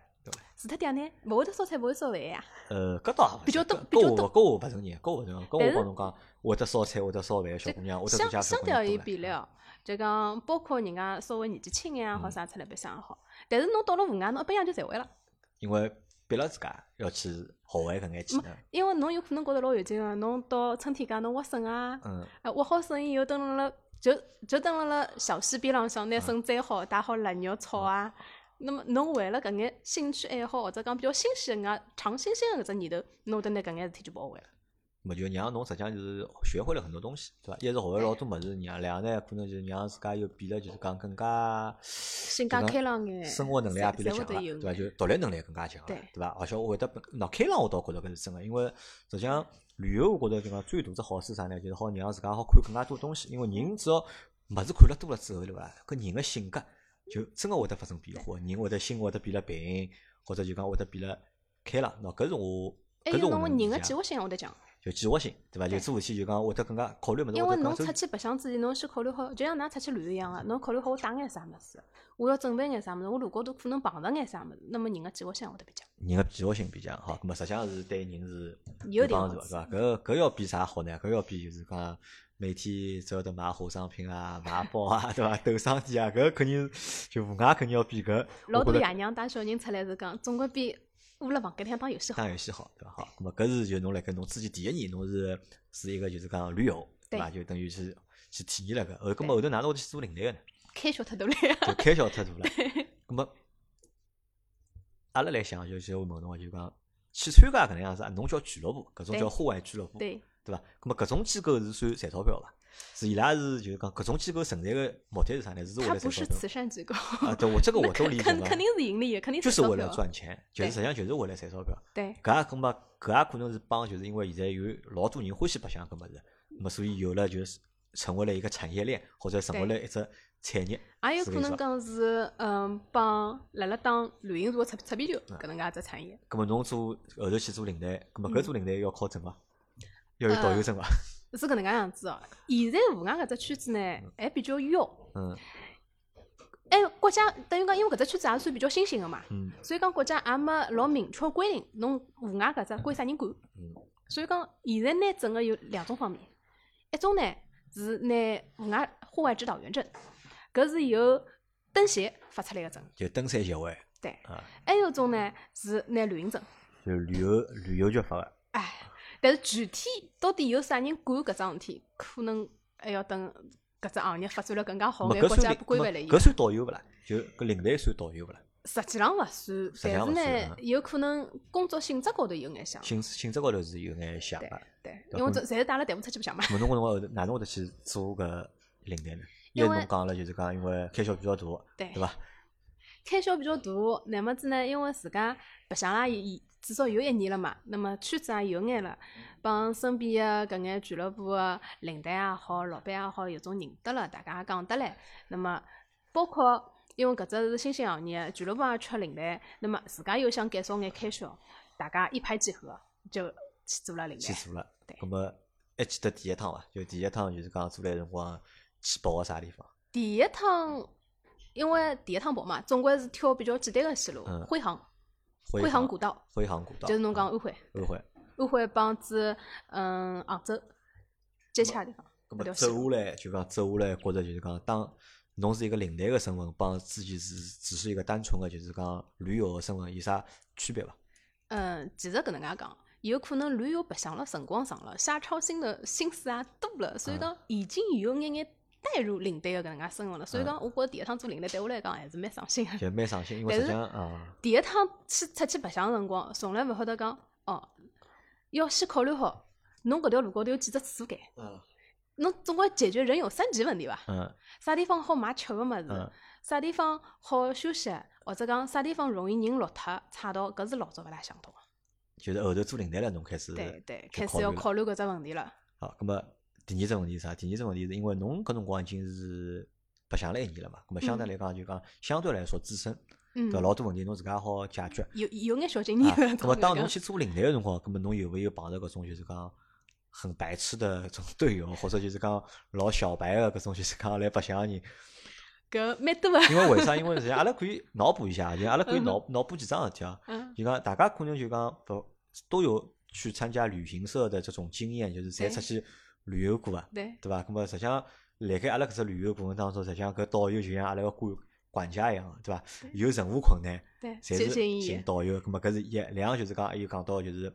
[SPEAKER 2] 除脱嗲呢，勿会得烧菜，勿会烧饭呀。
[SPEAKER 1] 呃，搿倒
[SPEAKER 2] 比较多，比较多。
[SPEAKER 1] 搿我勿承认，搿我勿承认。搿我帮侬讲，会得烧菜，会得烧饭，小姑娘，会得做家
[SPEAKER 2] 相相对而言比例，就讲包括人家稍微年纪轻眼也好，啥出来白相也好。但是侬到了户外，侬一般样就侪会了。
[SPEAKER 1] 因为逼了自家要去学会搿眼技能。
[SPEAKER 2] 因为侬有可能觉着老有劲个，侬到春天介侬挖笋啊，哎挖好笋以后，等辣辣就就等辣辣小溪边浪向，拿笋摘好，带好腊肉炒啊。那么，侬为了搿眼兴趣爱好，或者讲比较新鲜个、尝新鲜个搿只念头，侬得拿搿眼事体就学会了。
[SPEAKER 1] 么就让侬实际上就是学会了很多东西，对伐？一是学会老多物事，两两呢可能就让自家又变得就是讲更加
[SPEAKER 2] 性格开朗眼，
[SPEAKER 1] 生活能力也变得强了，对伐？就独立能力更加强了，对伐？而且我会得喏开朗，我倒觉着搿是真个，因为实际上旅游我觉着就讲最大只好处啥呢？就是好让自家好看更加多东西，因为人只要物事看了多了之后，对伐？搿人个性格。就真个会得发生变化，人会得心会得变了平，或者就讲会得变了开朗。喏，搿是我，搿是我
[SPEAKER 2] 人个计划性会得强。
[SPEAKER 1] 就计划性，对伐？就
[SPEAKER 2] 对
[SPEAKER 1] 做事体就讲会得更加考虑物事，
[SPEAKER 2] 因为侬出去白相之前，侬先考虑好，就像㑚出去旅游一样个，侬考虑好我带眼啥物事，我要准备眼啥物事，我路高头可能碰着眼啥物事，那么人个计划性会得比较。
[SPEAKER 1] 人个计划性比较好，咁么实际上是对人是
[SPEAKER 2] 有点
[SPEAKER 1] 帮助的，对伐？搿搿要比啥好呢？搿要比就是讲每天只要得买化妆品啊、买包啊，对伐？斗商店啊，搿肯定是就无外肯定要比搿
[SPEAKER 2] 老多爷娘带小人出来是讲，总归比窝辣房间里向打游戏好
[SPEAKER 1] 打。游戏好，对伐？好，那么搿是就侬辣盖侬自己第一年侬是是一个就是讲旅游，对伐？就等于是去体验了搿，后搿么后头哪能会去做领队个呢？
[SPEAKER 2] 开销太多了呀。
[SPEAKER 1] 就开销太大了。搿 么，阿拉来想，就是问侬个，就讲去参加搿能样子，啊侬叫俱乐部，搿种叫户外俱乐部，
[SPEAKER 2] 对，
[SPEAKER 1] 对伐？搿么搿种机构是算赚钞票伐？是伊拉是就是讲搿种机构存在个目的是啥呢？是为
[SPEAKER 2] 它不是
[SPEAKER 1] 了赚钞票
[SPEAKER 2] 慈善机构。
[SPEAKER 1] 啊？对，我这个
[SPEAKER 2] 那
[SPEAKER 1] 我都理解嘛，
[SPEAKER 2] 肯肯肯定是盈利的，肯定
[SPEAKER 1] 就是为了
[SPEAKER 2] 赚
[SPEAKER 1] 钱，就是
[SPEAKER 2] 对
[SPEAKER 1] 实际上就是为了赚钞票。
[SPEAKER 2] 对
[SPEAKER 1] 搿也咁么搿也可能是帮，就是因为现在有老多人欢喜白相搿物事，咁么所以有了就是成为了一个产业链，或者成为了一只产业。
[SPEAKER 2] 也有可能讲是嗯，帮辣辣当旅行社擦擦边球
[SPEAKER 1] 嗯
[SPEAKER 2] 搿能介一只产业。
[SPEAKER 1] 搿么侬做后头去做领队，搿么
[SPEAKER 2] 嗯
[SPEAKER 1] 搿做领队要考证伐？要有导游证伐？
[SPEAKER 2] 是搿能介样子哦。现在户外搿只圈子呢，还比较妖。
[SPEAKER 1] 嗯
[SPEAKER 2] 哎，国家等于讲，因为搿只圈子也算比较新兴个嘛，
[SPEAKER 1] 嗯
[SPEAKER 2] 所以讲国家也没老明确规定，侬户外搿只归啥人管。
[SPEAKER 1] 嗯
[SPEAKER 2] 所以讲，现在拿证个有两种方面，一种呢是拿户外户外指导员证，搿是由登协发出来个证，
[SPEAKER 1] 就登山协会
[SPEAKER 2] 对。
[SPEAKER 1] 啊，
[SPEAKER 2] 还有一种呢是拿旅行证，
[SPEAKER 1] 就旅游旅游局发个。
[SPEAKER 2] 哎，但是具体到底有啥人管搿桩事体，可能还要等搿只行业发展了更加好眼，国家
[SPEAKER 1] 搿算领，咁么
[SPEAKER 2] 规范了以后
[SPEAKER 1] 搿。算导游勿啦？就搿领队算导游勿啦？
[SPEAKER 2] 实际上勿算，
[SPEAKER 1] 际
[SPEAKER 2] 但是呢，有可能工作性质高头有眼像。
[SPEAKER 1] 性性质高头是有眼像
[SPEAKER 2] 对
[SPEAKER 1] 个。
[SPEAKER 2] 对，
[SPEAKER 1] 对
[SPEAKER 2] 因为这侪是带了队伍出去白相嘛。
[SPEAKER 1] 侬后头哪能会得去做搿领队呢？因
[SPEAKER 2] 因为
[SPEAKER 1] 为侬讲了，就是讲因为开销比较大，
[SPEAKER 2] 对
[SPEAKER 1] 对伐？
[SPEAKER 2] 开销比较大，乃末子呢，因为自家白相了也至少有一年了嘛，那么圈子也有眼了，帮身边的搿眼俱乐部的领队也好，老板也好，有种认得了，大家也讲得来。那么包括因为搿只是新兴行业，俱乐部也缺领队，那么自家又想减少眼开销，大家一拍即合，就去做了领队。
[SPEAKER 1] 去做了。
[SPEAKER 2] 对
[SPEAKER 1] 咁么还记得第一趟伐？就第一趟就是讲做来辰光去跑个啥地方？
[SPEAKER 2] 第一趟，因为第一趟跑嘛，总归是挑比较简单个线路
[SPEAKER 1] 嗯，
[SPEAKER 2] 徽杭，
[SPEAKER 1] 徽
[SPEAKER 2] 徽杭古道，
[SPEAKER 1] 徽杭古道，
[SPEAKER 2] 就是侬讲安徽。
[SPEAKER 1] 安徽。
[SPEAKER 2] 安徽帮子嗯杭州接洽的地方，搿条线路
[SPEAKER 1] 走下来就讲走下来，觉着就是讲当侬是一个领队个身份，帮自己是只是一个单纯个就是讲旅游个身份有啥区别伐？
[SPEAKER 2] 嗯，其实搿能介讲，有可能旅游白相了，辰光长了，瞎操心的心思也多了，所以讲已经有眼眼带入领队个搿能介生活了。所以讲，我觉着第一趟做领队对我来讲还是蛮伤心个。
[SPEAKER 1] 就蛮伤心，因为实际上啊，
[SPEAKER 2] 第一趟去出去白相个辰光，从来勿晓得讲哦，要先考虑好侬搿条路高头有几只厕所间，
[SPEAKER 1] 嗯
[SPEAKER 2] 侬总归解决人有三急问题伐？
[SPEAKER 1] 嗯
[SPEAKER 2] 啥地方好买吃个物
[SPEAKER 1] 嗯
[SPEAKER 2] 事，啥地方好休息，或者讲啥地方容易人落脱、岔到，搿是老早勿大想通个。
[SPEAKER 1] 就是后头做领队了，侬开始
[SPEAKER 2] 对对，开始要考虑搿只问题了。
[SPEAKER 1] 好，咁么第二只问题是啥？第二只问题是因为侬搿辰光已经是白相了一年了嘛，咁么相对来讲就讲相对来说资深，
[SPEAKER 2] 嗯
[SPEAKER 1] 对，，老多问题侬自家好解决。
[SPEAKER 2] 有有眼小经验。
[SPEAKER 1] 咁么当侬
[SPEAKER 2] 侬
[SPEAKER 1] 去做领队个辰光，咁么侬有没有碰到搿种就是讲很白痴的这种队友，或者就是讲老小白个搿种就是讲来白相个人？
[SPEAKER 2] 搿蛮多个。
[SPEAKER 1] 因为为啥？因为是阿拉可以脑补一下，就阿拉可以
[SPEAKER 2] 嗯
[SPEAKER 1] 脑脑补几桩事体啊。
[SPEAKER 2] 嗯
[SPEAKER 1] 就讲大家可能就讲不都有去参加旅行社的这种经验，就是侪出去旅游过啊，
[SPEAKER 2] 对
[SPEAKER 1] 对伐？那么实际上辣盖阿拉搿只旅游过程当中，实际上搿导游就像阿拉个管管家一样的，对伐？有任何困难，
[SPEAKER 2] 对，
[SPEAKER 1] 侪是寻。导游。那么搿是一，两就是讲还有讲到就是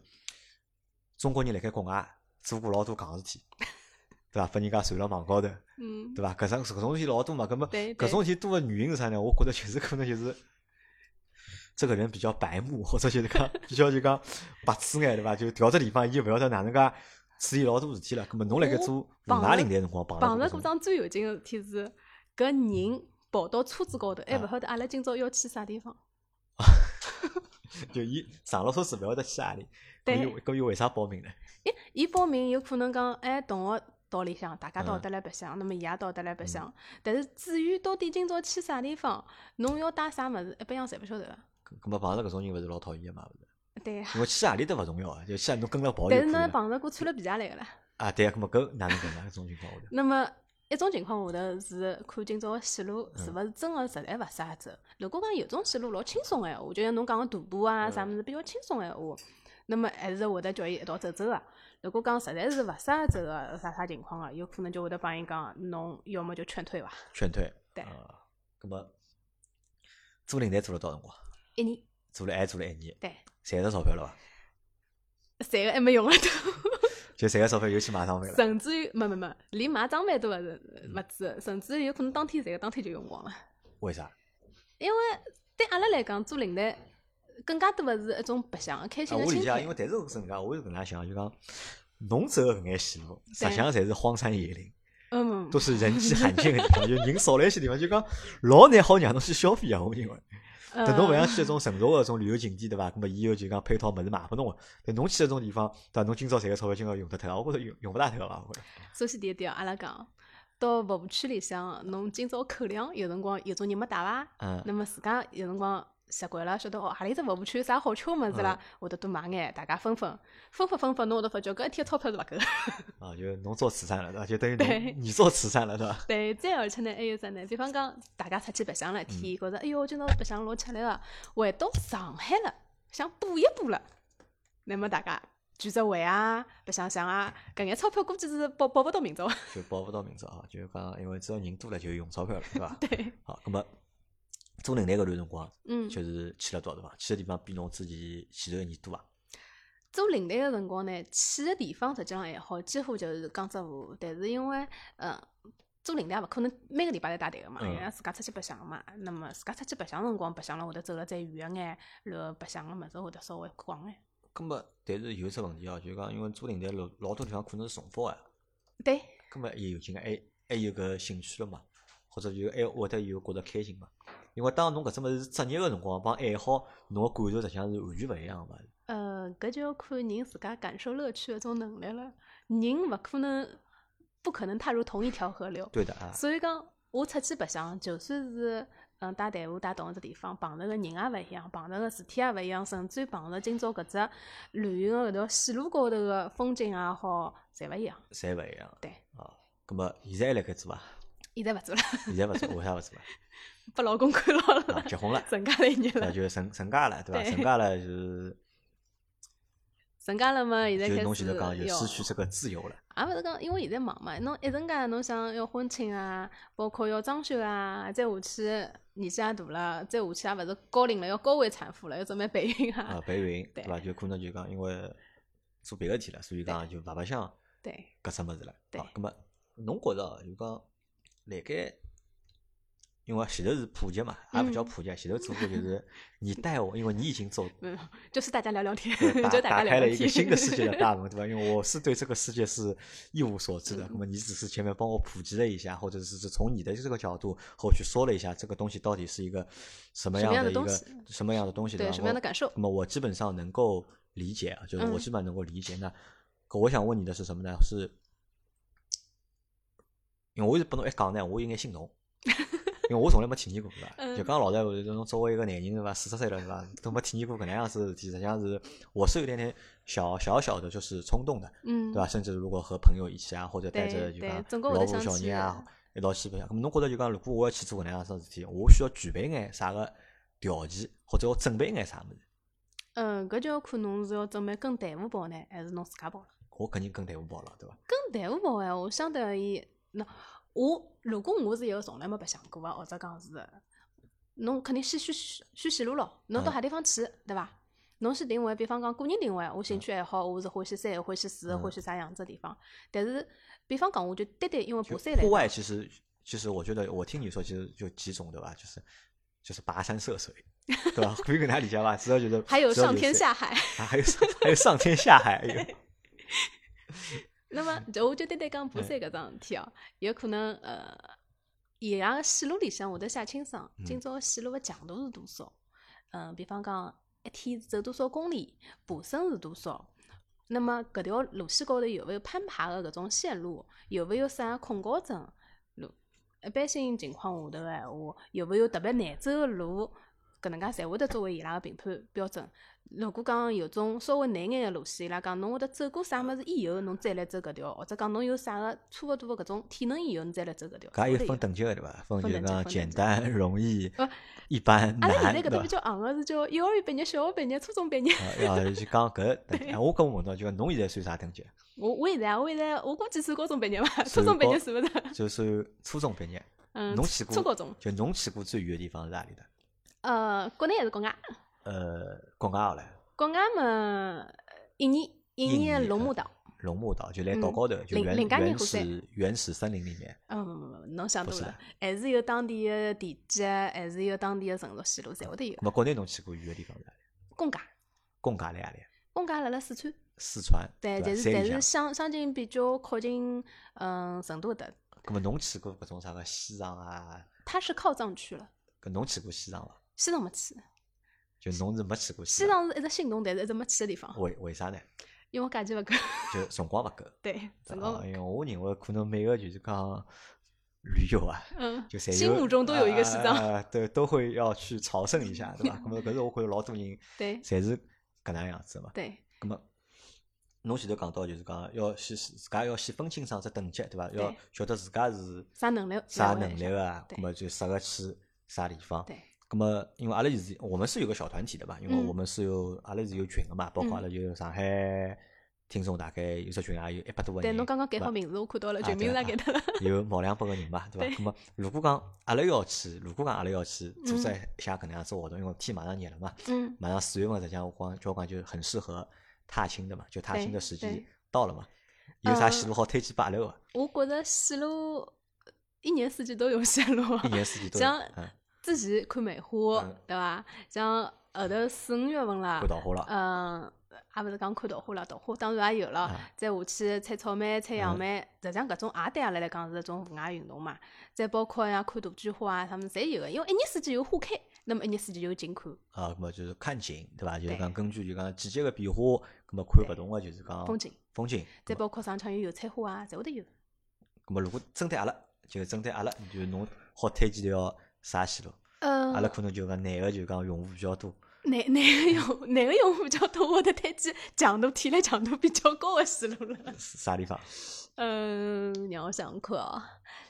[SPEAKER 1] 中国人辣盖国外做过老多戆事体，对伐？拨人家传了网高头，
[SPEAKER 2] 嗯，
[SPEAKER 1] 对伐？搿种搿种事体老多嘛，搿么搿种事体多的原因是啥呢？我觉得就是可能就是这个人比较白目，或者就是讲 比较就讲白痴眼，对伐？就调只地方，伊勿晓得哪能介处理老多事体了。搿么侬辣盖做户外领队辰光碰到
[SPEAKER 2] 碰着过桩最有劲个事体是，搿人跑到车子高头，还
[SPEAKER 1] 啊
[SPEAKER 2] 勿晓得阿拉今朝要去啥地方。
[SPEAKER 1] 就伊上了车子勿晓得去何里，
[SPEAKER 2] 对
[SPEAKER 1] 搿伊搿伊为啥报名呢？
[SPEAKER 2] 诶，伊报名有可能讲，哎，同学到里向，大家到
[SPEAKER 1] 嗯
[SPEAKER 2] 得来白相，那么伊也到得来白相。但是至于到底今朝去啥地方，侬要带啥物事，一般样侪勿晓得个。
[SPEAKER 1] 搿么碰着搿种人勿是老讨厌个嘛？勿是？
[SPEAKER 2] 对呀。
[SPEAKER 1] 因为去何里都勿重要啊，就去侬跟了跑就
[SPEAKER 2] 但是侬。碰着过穿了皮鞋来个啦。
[SPEAKER 1] 啊，对啊，搿么搿哪能搿哪种情况下头？
[SPEAKER 2] 那么一种情况下头是看今朝个线路
[SPEAKER 1] 嗯
[SPEAKER 2] 是勿是真个实在勿适合走。如果讲有种线路老轻松个闲话，就像侬讲个徒步啊
[SPEAKER 1] 嗯
[SPEAKER 2] 啥物事比较轻松个闲话，那么还是会得叫伊一道走走个。如果讲实在是勿适合走个啥啥情况个，有可能就会得帮伊讲，侬要么就劝退伐。
[SPEAKER 1] 劝退。
[SPEAKER 2] 对
[SPEAKER 1] 啊，搿么做领队做了多少辰光？
[SPEAKER 2] 一年，
[SPEAKER 1] 做了还做了一年，
[SPEAKER 2] 对，
[SPEAKER 1] 赚着钞票了伐？
[SPEAKER 2] 赚个还没用了都，
[SPEAKER 1] 就赚个钞票又去买装备了。
[SPEAKER 2] 甚至于没没没，连买装备都勿是勿止，甚至于有可能当天赚个当天就用光了。
[SPEAKER 1] 为啥？
[SPEAKER 2] 因为对阿拉来讲，做领队更加多的是一种白相、开
[SPEAKER 1] 啊，
[SPEAKER 2] 心的心
[SPEAKER 1] 我理解啊，因。为但是是搿能介，我是搿能介想，就讲侬走个搿眼线路，实际上侪是荒山野岭，
[SPEAKER 2] 嗯，
[SPEAKER 1] 都是人迹罕见的地方，就人少了一些地方，就讲老难好让侬去消费啊，我认为。
[SPEAKER 2] 呃
[SPEAKER 1] 等侬勿像去一种成熟个种旅游景点，对伐？那么伊有就讲配套物事卖拨侬个。但侬去一种地方，对伐？侬今朝赚个钞票，今朝用得脱啊？我觉着用用勿大脱伐？我觉着。
[SPEAKER 2] 首先第一点，阿拉讲到服务区里向，侬今朝口粮有辰光有种人没带伐？
[SPEAKER 1] 嗯，
[SPEAKER 2] 那么自家有辰光习惯了，晓得哦，何里只服务区有啥好吃个物事啦，会得多买眼，大家分分，分分分分，侬会得发觉搿一天钞票是勿够。
[SPEAKER 1] 啊，就侬做慈善了，对伐？就等于
[SPEAKER 2] 对
[SPEAKER 1] 侬你做慈善了，对伐？
[SPEAKER 2] 对，再而且呢，还有啥呢？比方讲，大家出去白相了一天，觉着哎哟，今朝白相老吃力个，回到上海了，想补一补了，那么大家聚只会啊，白相相啊，搿眼钞票估计是保保勿到明朝。
[SPEAKER 1] 就保勿到明朝啊，就是讲，因为只要人多了就有用钞票了，对伐？
[SPEAKER 2] 对，
[SPEAKER 1] 好，那么做领队搿段辰光，
[SPEAKER 2] 嗯，
[SPEAKER 1] 就是去了多少地方？去的地方比侬之前前头一年多伐？
[SPEAKER 2] 做领队个辰光呢，去个地方实际上还好，几乎就是江浙沪。但是因为，嗯，做领队也勿可能每个礼拜侪带队个嘛，
[SPEAKER 1] 嗯
[SPEAKER 2] 因为自家出去白相个嘛。那么自家出去白相辰光，白相了会得走了再远个眼，然后白相个物事会得稍微广眼。
[SPEAKER 1] 咁么，但是有只问题哦，就是讲，因为做领队老老多地方可能是重复个，
[SPEAKER 2] 对，
[SPEAKER 1] 咁么也有劲个，还还有搿兴趣了嘛？或者就还会得有觉着开心嘛？因为当侬搿只物事职业个辰光帮爱好，侬个感受实际上是完全勿一样个嘛。
[SPEAKER 2] 呃，搿就要看人自家感受乐趣个种能力了。人勿可能，不可能踏入同一条河流。
[SPEAKER 1] 对的啊，
[SPEAKER 2] 所以讲，我出去白相，就算是嗯带队伍带到一只地方，碰着个人也勿一样，碰着个事体也勿一样，甚至于碰着今朝搿只旅游个搿条线路高头个风景也好，侪勿一样。
[SPEAKER 1] 侪勿一样。
[SPEAKER 2] 对，
[SPEAKER 1] 啊，咁么现在还辣盖做伐？
[SPEAKER 2] 现在勿做了，
[SPEAKER 1] 现在勿做，为啥勿做啊？
[SPEAKER 2] 拨老公看牢
[SPEAKER 1] 啊，
[SPEAKER 2] 了，
[SPEAKER 1] 结婚了，
[SPEAKER 2] 成家立业
[SPEAKER 1] 那
[SPEAKER 2] 了，
[SPEAKER 1] 就成成家了，对伐？
[SPEAKER 2] 对
[SPEAKER 1] 成家了就是
[SPEAKER 2] 成家了嘛，现在
[SPEAKER 1] 就
[SPEAKER 2] 开始
[SPEAKER 1] 侬前头讲就
[SPEAKER 2] 要
[SPEAKER 1] 失去这个自由了。
[SPEAKER 2] 也勿是讲，因为现在忙嘛，侬一阵间侬想要婚庆啊，包括要装修啊，再下去年纪也大了，再下去也勿是高龄了，要高位产妇了，要准备备孕
[SPEAKER 1] 啊，
[SPEAKER 2] 啊。
[SPEAKER 1] 备孕对
[SPEAKER 2] 对
[SPEAKER 1] 伐？就可能就讲因为做别个事体了，所以讲就勿白相
[SPEAKER 2] 对，
[SPEAKER 1] 搿只物事了。
[SPEAKER 2] 对
[SPEAKER 1] 啊，葛么侬觉着就讲辣盖，因为前头是普及嘛，也不叫
[SPEAKER 2] 嗯
[SPEAKER 1] 普及，前头只不过就是你 带我，因为你已经走
[SPEAKER 2] 嗯，就是大家聊聊天，
[SPEAKER 1] 打
[SPEAKER 2] 就
[SPEAKER 1] 打开了。一个新的世界的 大门，对吧？因为我是对这个世界是一无所知的，
[SPEAKER 2] 嗯
[SPEAKER 1] 那么你只是前面帮我普及了一下，或者是从你的这个角度后去说了一下这个东西到底是一个什么样的一个什么样的东西，
[SPEAKER 2] 对
[SPEAKER 1] 吧？
[SPEAKER 2] 什么样的感受
[SPEAKER 1] 那么我基本上能够理解啊，就是我
[SPEAKER 2] 嗯
[SPEAKER 1] 基本上能够理解。那我想问你的是什么呢？是因为我是拨侬一讲呢，我有眼心动。因为我从来没体验过，对伐？
[SPEAKER 2] 嗯
[SPEAKER 1] 就讲老实闲话，就是侬作为一个男人，对伐？四十岁了，对伐？都没体验过搿能样子的事体，实际上是我是有点点小小小的，就是冲动的，
[SPEAKER 2] 嗯，
[SPEAKER 1] 对伐？甚至如果和朋友一起啊，或者带着就讲老婆小人啊，一道去白相。咁侬觉着就讲，如果我要去做搿能样子的事体，我需要具备眼啥个条件，或者我准备眼啥物事？
[SPEAKER 2] 嗯，搿就要看侬是要准备跟队伍跑呢，还是侬自家跑了。
[SPEAKER 1] 我肯定跟队伍跑了，对伐？
[SPEAKER 2] 跟队伍跑闲话，相对而言，那我如果我是一个从来没白相过啊，或者讲是，侬肯定先选选线路咯。侬到啥地方去，对伐？侬先定位，比方讲个人定位，我兴趣爱好，我是欢喜山，欢喜水，
[SPEAKER 1] 嗯
[SPEAKER 2] 欢喜啥样子的地方。但是，比方讲，我就单单因为爬山来
[SPEAKER 1] 户外，其实其实我觉得，我听你说，其实就几种，对吧？就是就是跋山涉水，对吧？可以搿能样理解吧？只要就是
[SPEAKER 2] 还有上天下海。
[SPEAKER 1] 啊，还有上还有上天下海，
[SPEAKER 2] 那么，就我就单单讲爬山搿桩事体哦，有可能呃，伊拉个线路里向会得写清爽，今朝个线路个强度是多少？嗯，比方讲一天走多少公里，爬升是多少？那么搿条路线高头有没有攀爬个搿种线路？有没有啥恐高症路？一般性情况下头个闲话，有没有特别难走个路？搿能介侪会得作为伊拉个评判标准。如果讲有种稍微难眼个路线，伊拉讲侬会得走过啥物事以后，侬再来走搿条，或者讲侬有啥个差勿多个搿种体能以后，侬再来走搿条。
[SPEAKER 1] 搿也有分等级个对伐？分
[SPEAKER 2] 分等级
[SPEAKER 1] 就是讲简单、容易
[SPEAKER 2] 呃、
[SPEAKER 1] 一般、
[SPEAKER 2] 阿拉，现在搿搭比？较行个是叫幼儿园毕业、小学毕业、初中毕业。
[SPEAKER 1] 啊，要就讲搿我跟我问到，就讲侬现在算啥等级？
[SPEAKER 2] 我我现在啊，我现在我估计算高中毕业伐，初中毕业
[SPEAKER 1] 高
[SPEAKER 2] 算勿着。
[SPEAKER 1] 就算初中毕业。
[SPEAKER 2] 嗯，
[SPEAKER 1] 侬去过
[SPEAKER 2] 初高中。
[SPEAKER 1] 就侬去过最远个地方是哪里的？
[SPEAKER 2] 呃，国内还是国外？
[SPEAKER 1] 呃，国外好唻，
[SPEAKER 2] 国外嘛，印尼，印尼
[SPEAKER 1] 印尼
[SPEAKER 2] 个龙目岛。
[SPEAKER 1] 龙目岛就辣岛
[SPEAKER 2] 嗯
[SPEAKER 1] 高头，就原原始原始森林里面。
[SPEAKER 2] 嗯，不不不，侬想多了还是有当地的地基，还是有当地的成熟线路，侪会得有
[SPEAKER 1] 那。么国内侬去过远个地方是哪里？
[SPEAKER 2] 公家，
[SPEAKER 1] 公家辣何里？
[SPEAKER 2] 公家辣辣四川，
[SPEAKER 1] 四川，
[SPEAKER 2] 对，但是但是。相相近比较靠近，嗯，成都的，
[SPEAKER 1] 那么侬去过搿种啥个西藏啊？
[SPEAKER 2] 它是靠藏区了。
[SPEAKER 1] 搿侬去过西藏伐？
[SPEAKER 2] 西藏没去，
[SPEAKER 1] 就侬是没去过
[SPEAKER 2] 西
[SPEAKER 1] 藏，
[SPEAKER 2] 藏是一直心动，但是一直没去的地方，
[SPEAKER 1] 为为啥呢？
[SPEAKER 2] 因为我假期勿够。
[SPEAKER 1] 就辰光勿够。
[SPEAKER 2] 对，辰光勿够。
[SPEAKER 1] 啊因为我认为可能每个就是讲旅游啊，
[SPEAKER 2] 嗯，
[SPEAKER 1] 就侪
[SPEAKER 2] 心目中都有一个西藏。
[SPEAKER 1] 啊 都都会要去朝圣一下，对伐？那么搿是我觉着老多人
[SPEAKER 2] 对
[SPEAKER 1] 侪是搿能样子的嘛。
[SPEAKER 2] 对，
[SPEAKER 1] 那么，侬前头讲到就是讲要先自家要先分清爽只等级，对伐？要晓得自家是
[SPEAKER 2] 啥能力
[SPEAKER 1] 啥能力个啊，
[SPEAKER 2] 对
[SPEAKER 1] 咁么就适合去啥地方。
[SPEAKER 2] 对。
[SPEAKER 1] 咁么，因为阿拉是，我们是有个小团体的吧？因为
[SPEAKER 2] 嗯
[SPEAKER 1] 我们是有阿拉是有群的嘛，包括阿拉有上海听众，大概有只群也有一百多个
[SPEAKER 2] 对，
[SPEAKER 1] 人。
[SPEAKER 2] 侬刚刚改好名字，我看到了，
[SPEAKER 1] 啊
[SPEAKER 2] 全名也改脱了。
[SPEAKER 1] 有毛两百个人嘛，对伐？那么，如果讲阿拉要去，如果讲阿拉要去组织
[SPEAKER 2] 嗯
[SPEAKER 1] 一下搿能样子活动，因为天马上热了嘛，
[SPEAKER 2] 嗯，
[SPEAKER 1] 马上四月份，实际上我光交关就很适合踏青的嘛，就踏青的时机到了嘛。有啥
[SPEAKER 2] 呃
[SPEAKER 1] 线路好推荐拨阿拉个？
[SPEAKER 2] 我觉着线路一年四季都有线路。
[SPEAKER 1] 一年四季都有。
[SPEAKER 2] 之前看梅花
[SPEAKER 1] 嗯，
[SPEAKER 2] 对伐？像后头四五月份啦
[SPEAKER 1] 看，桃花了。
[SPEAKER 2] 嗯，也勿是讲看桃花了，桃花当然也有了
[SPEAKER 1] 啊。
[SPEAKER 2] 再下去采草莓、采杨梅，实际上搿种也对阿拉来讲是一种户外运动嘛。再包括像看杜鹃花啊，啥物事侪有个，因为一年四季有花开，那么一年四季就有景看，
[SPEAKER 1] 啊，咁么就是看景，对伐？就是讲根据就讲季节个变化，咁么看勿同个就是讲
[SPEAKER 2] 风景。
[SPEAKER 1] 风景。
[SPEAKER 2] 再包括上腔有油菜花啊，侪会得有。
[SPEAKER 1] 咁么如果针对阿拉，就针对阿拉，就是侬好推荐条啥线路？
[SPEAKER 2] 嗯
[SPEAKER 1] 阿，拉可能就讲男个就讲用户比较多，
[SPEAKER 2] 男 男个用男个用户比较多，我得推荐强度体力强度比较高个线路了。
[SPEAKER 1] 啥地方？
[SPEAKER 2] 嗯，让我想想看哦。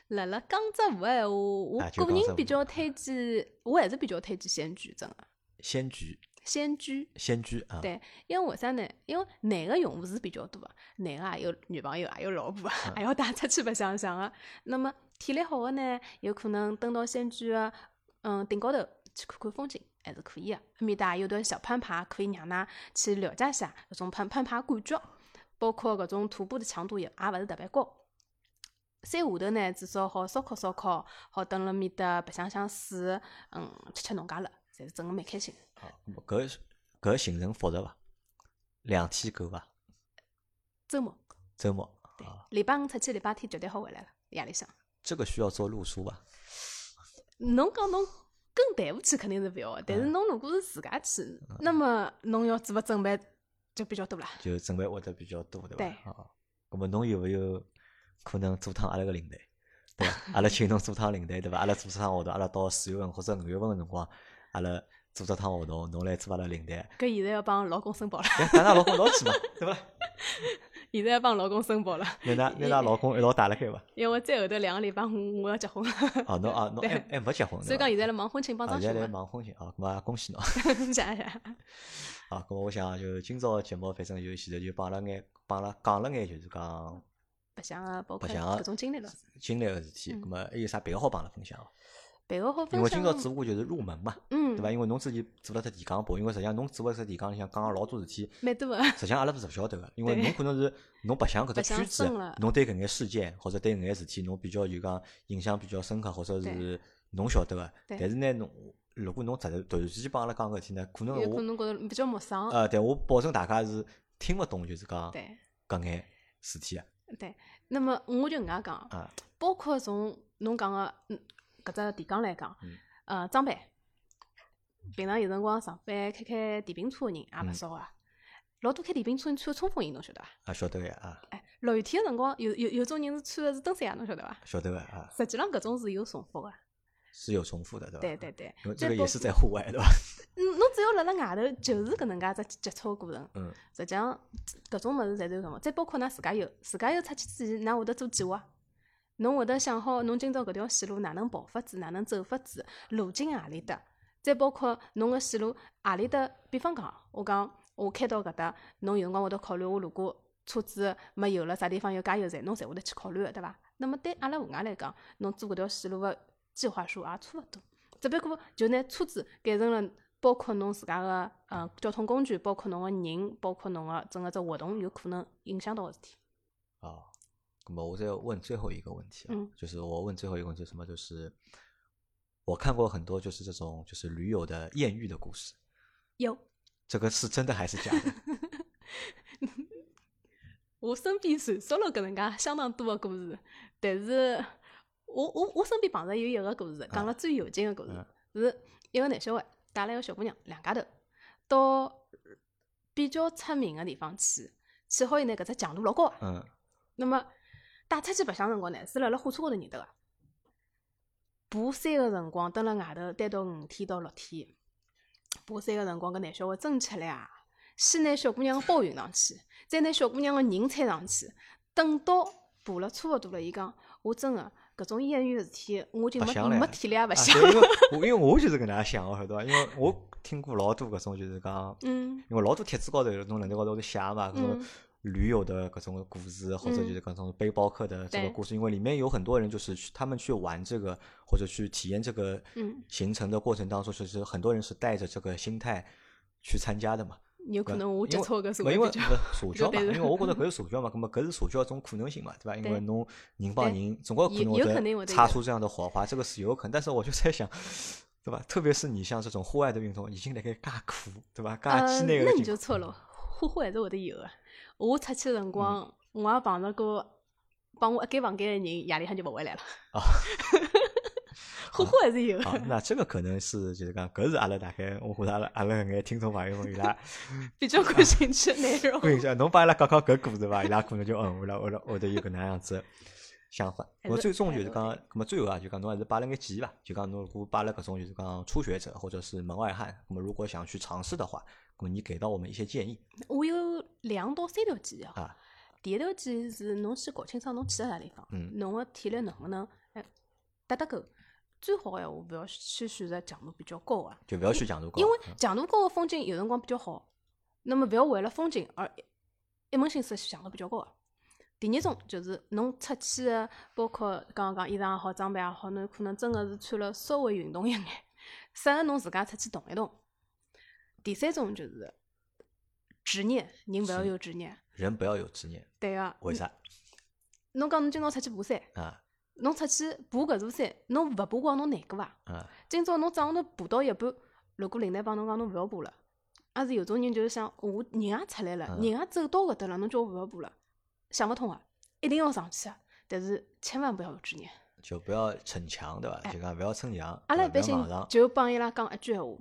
[SPEAKER 2] 辣辣江浙沪闲话，我个人比较推荐，我还是比较推荐仙居真个
[SPEAKER 1] 仙居，
[SPEAKER 2] 仙居。
[SPEAKER 1] 仙居啊。
[SPEAKER 2] 对，因为为啥呢？因为男个用户是比较多个，男个也有女朋友，也有老婆，
[SPEAKER 1] 嗯
[SPEAKER 2] 还要带出去白相相个。那么体力好个呢，有可能登到仙居个嗯顶高头去看看风景，还是可以个。埃面搭也有段小攀爬，可以让㑚去了解一下搿种攀攀爬感觉，包括搿种徒步的强度也也勿是特别高。山下头呢，至少好烧烤烧烤，好蹲辣面搭白相相水，嗯，吃吃农家乐，侪是真个蛮开心的。
[SPEAKER 1] 啊，咁么搿搿行程复杂伐？两天够伐？
[SPEAKER 2] 周末。
[SPEAKER 1] 周末
[SPEAKER 2] 对
[SPEAKER 1] 啊，，
[SPEAKER 2] 礼拜五出去，礼拜天绝对好回来了，夜里向。
[SPEAKER 1] 这个需要做路书伐？
[SPEAKER 2] 侬讲侬跟队伍去肯定是勿要，但是侬如果是自家去，那么侬要做个准备就比较多啦。
[SPEAKER 1] 就准备会得比较多，对伐？
[SPEAKER 2] 对
[SPEAKER 1] 啊，咁么侬有没有可能做趟阿拉个领队，对伐？阿拉请侬做趟领队，对伐？阿拉做只趟活动，阿拉到四月份或者五月份个辰光，阿拉做只趟活动，侬来做阿拉领队，
[SPEAKER 2] 搿现在要帮老公申报了，
[SPEAKER 1] 哎，带㑚老公一道去嘛，对伐？
[SPEAKER 2] 现在要帮老公申报了，
[SPEAKER 1] 拿㑚拿㑚老公一道带辣盖伐？
[SPEAKER 2] 因为再后头两个礼拜我要结婚，
[SPEAKER 1] 哦，侬啊，侬还还没结婚，
[SPEAKER 2] 所以讲现在辣忙婚庆帮
[SPEAKER 1] 啊，
[SPEAKER 2] 装修
[SPEAKER 1] 现在来。忙婚庆啊，咁恭喜侬。
[SPEAKER 2] 谢谢。
[SPEAKER 1] 啊，咁么我想就今朝个节目，反正就现在就帮阿拉眼帮阿拉讲了眼，就是讲
[SPEAKER 2] 白相啊，包括
[SPEAKER 1] 白相啊
[SPEAKER 2] 各种经历了。
[SPEAKER 1] 经历个事体，
[SPEAKER 2] 嗯
[SPEAKER 1] 咁么还有啥别个好帮阿拉分享伐？
[SPEAKER 2] 别个好分享。
[SPEAKER 1] 因为今朝只不过就是入门嘛，
[SPEAKER 2] 嗯，
[SPEAKER 1] 对伐？因为侬之前做了只提纲播，因为实际上侬做个只提纲里向讲个老多事体，
[SPEAKER 2] 蛮多个。
[SPEAKER 1] 实际上阿拉是勿晓得个，因为侬可能是侬白相搿只圈子侬对搿眼事件或者对搿眼事体侬比较就讲印象比较深刻，或者是侬晓得个。但是呢，侬如果侬突然突然之间帮阿拉讲搿事体呢，可能
[SPEAKER 2] 我可
[SPEAKER 1] 我
[SPEAKER 2] 能觉得比较陌生。
[SPEAKER 1] 呃，对我保证大家是听勿懂，就是讲搿眼事体个
[SPEAKER 2] 对，那么我就搿能介讲，
[SPEAKER 1] 啊。
[SPEAKER 2] 包括从侬讲个嗯搿只提纲来讲
[SPEAKER 1] 嗯，
[SPEAKER 2] 呃，装备，平常有辰光上班开开电瓶车个人也勿
[SPEAKER 1] 嗯
[SPEAKER 2] 少啊。老多开电瓶车人穿冲锋衣，侬晓得伐？
[SPEAKER 1] 啊，晓得个呀，啊，
[SPEAKER 2] 哎，落雨天个辰光，有有有种人是穿个是登山鞋，侬晓得伐？
[SPEAKER 1] 晓得个啊，
[SPEAKER 2] 实际上搿种是有重复个，
[SPEAKER 1] 是有重复的，对吧？
[SPEAKER 2] 对对对
[SPEAKER 1] 因为，这个也是在户外，对吧？
[SPEAKER 2] 嗯，侬只要辣辣外头，就是搿能介只接触过程。
[SPEAKER 1] 嗯，
[SPEAKER 2] 实际上搿种物事侪是有搿么，再包括㑚自驾游，自驾游出去之前，㑚会得做计划，侬会得想好侬今朝搿条线路哪能跑法子，哪能走法子，路径何里搭，再包括侬个线路何里搭，比方讲，我讲我开到搿搭，侬有辰光会得考虑，我如果车子没油了，啥地方有加油站，侬侪会得去考虑个，对伐？那么对阿拉户外来讲，侬做搿条线路个计划书也差勿多。只不过就拿车子改成了，包括侬自家个呃交通工具，包括侬个人，包括侬个整个只活动，有可能影响到个事体。
[SPEAKER 1] 哦，那么我再问最后一个问题啊，
[SPEAKER 2] 嗯
[SPEAKER 1] 就是我问最后一个问题是什么？就是我看过很多就是这种就是驴友的艳遇的故事，
[SPEAKER 2] 有，
[SPEAKER 1] 这个是真的还是假的？
[SPEAKER 2] 我身边传说了搿能介相当多的故事，但是我我我身边碰着有一个故事，讲了最有劲的故事，是一个男小孩带了一个小姑娘，两家头到比较出名的地方去，去好以后呢，搿只强度老高个。
[SPEAKER 1] 嗯
[SPEAKER 2] 那么带出去白相辰光呢，是辣辣火车高头认得个。爬山个辰光，蹲辣外头待到五天到六天。爬山个辰光，搿男小孩真吃力啊！先拿小姑娘个包运上去，再拿小姑娘个人搀上去。等到爬了差勿多了，伊讲：我真个搿种艳遇个事体，我就没没体力也勿
[SPEAKER 1] 啊，
[SPEAKER 2] 想。
[SPEAKER 1] 对因为 我因为我就是搿能样想个，晓得伐？因为我听过老多搿种就是讲，
[SPEAKER 2] 嗯
[SPEAKER 1] 因为老多帖子高头侬论坛高头会写嘛，搿种
[SPEAKER 2] 嗯
[SPEAKER 1] 驴友的各种故事，或者就是各种背包客的这个故事，因为里面有很多人就是去他们去玩这个或者去体验这个
[SPEAKER 2] 嗯，
[SPEAKER 1] 行程的过程当中，其实很多人是带着这个心态去参加的嘛。
[SPEAKER 2] 有可能我接
[SPEAKER 1] 因为
[SPEAKER 2] 触个社
[SPEAKER 1] 勿因为社交 嘛，因为我觉得 搿是社交嘛，葛么搿是社交一种可能性嘛，对吧？因为侬人帮
[SPEAKER 2] 对
[SPEAKER 1] 人总归可能
[SPEAKER 2] 会
[SPEAKER 1] 擦出这样的火花，这个是有可能。但是我就在想，对吧？特别是你像这种户外的运动，已经辣盖介苦，对吧？介艰难个那你，
[SPEAKER 2] 就错了，户外还是会得有个。我出去个辰光，我也碰着过帮我一间房间的人，夜里向就勿回来了。
[SPEAKER 1] 啊
[SPEAKER 2] 花花还是有
[SPEAKER 1] 那这个可能是就是讲，搿是阿拉大概我觉着阿拉阿拉搿眼听众朋友们伊拉
[SPEAKER 2] 比较感兴趣的内容。
[SPEAKER 1] 看一下，侬帮伊拉讲讲搿故事伐？伊拉可能就嗯，会了我了会得有搿能样子想法。我最终就是讲，咁么最后啊，就讲侬还是摆了眼建议伐？就讲侬如果摆了搿种就是讲初学者或者是门外汉，咁么如果想去尝试的话，你给到我们一些建议
[SPEAKER 2] 我有两到三条建议啊。
[SPEAKER 1] 啊。
[SPEAKER 2] 第一条建议是侬先搞清爽侬去了啥地方，
[SPEAKER 1] 嗯
[SPEAKER 2] 侬个体力能不能哎搭得够。最好个闲话，勿要去选择强度比较高个。
[SPEAKER 1] 就勿要去强度高，
[SPEAKER 2] 因为
[SPEAKER 1] 嗯
[SPEAKER 2] 强度高个风景有辰光比较好，那么勿要为了风景而一一门心思去强度比较高个。第二种就是侬出去个，包括刚刚讲衣裳也好，装备也好，侬可能真个是穿了稍微运动一眼，适合侬自家出去动一动。第三种就是执念，人勿要有执念。
[SPEAKER 1] 人不要有执念，
[SPEAKER 2] 对个，
[SPEAKER 1] 为啥
[SPEAKER 2] 侬讲侬今朝出去爬山，
[SPEAKER 1] 啊
[SPEAKER 2] 侬出去爬搿座山，侬勿爬光侬难过伐？
[SPEAKER 1] 啊？
[SPEAKER 2] 今朝侬早上头爬到一半，如果领队帮侬讲侬勿要爬了，也是有种人就是想，我人也出来了，
[SPEAKER 1] 嗯
[SPEAKER 2] 人也走到搿搭了，侬叫我勿要爬了，想勿通啊，一定要上去啊！但是千万不要有执念。
[SPEAKER 1] 就不要逞强，对伐？
[SPEAKER 2] 哎
[SPEAKER 1] 就讲勿要逞强，
[SPEAKER 2] 阿拉一般性。就帮伊拉讲一句闲话：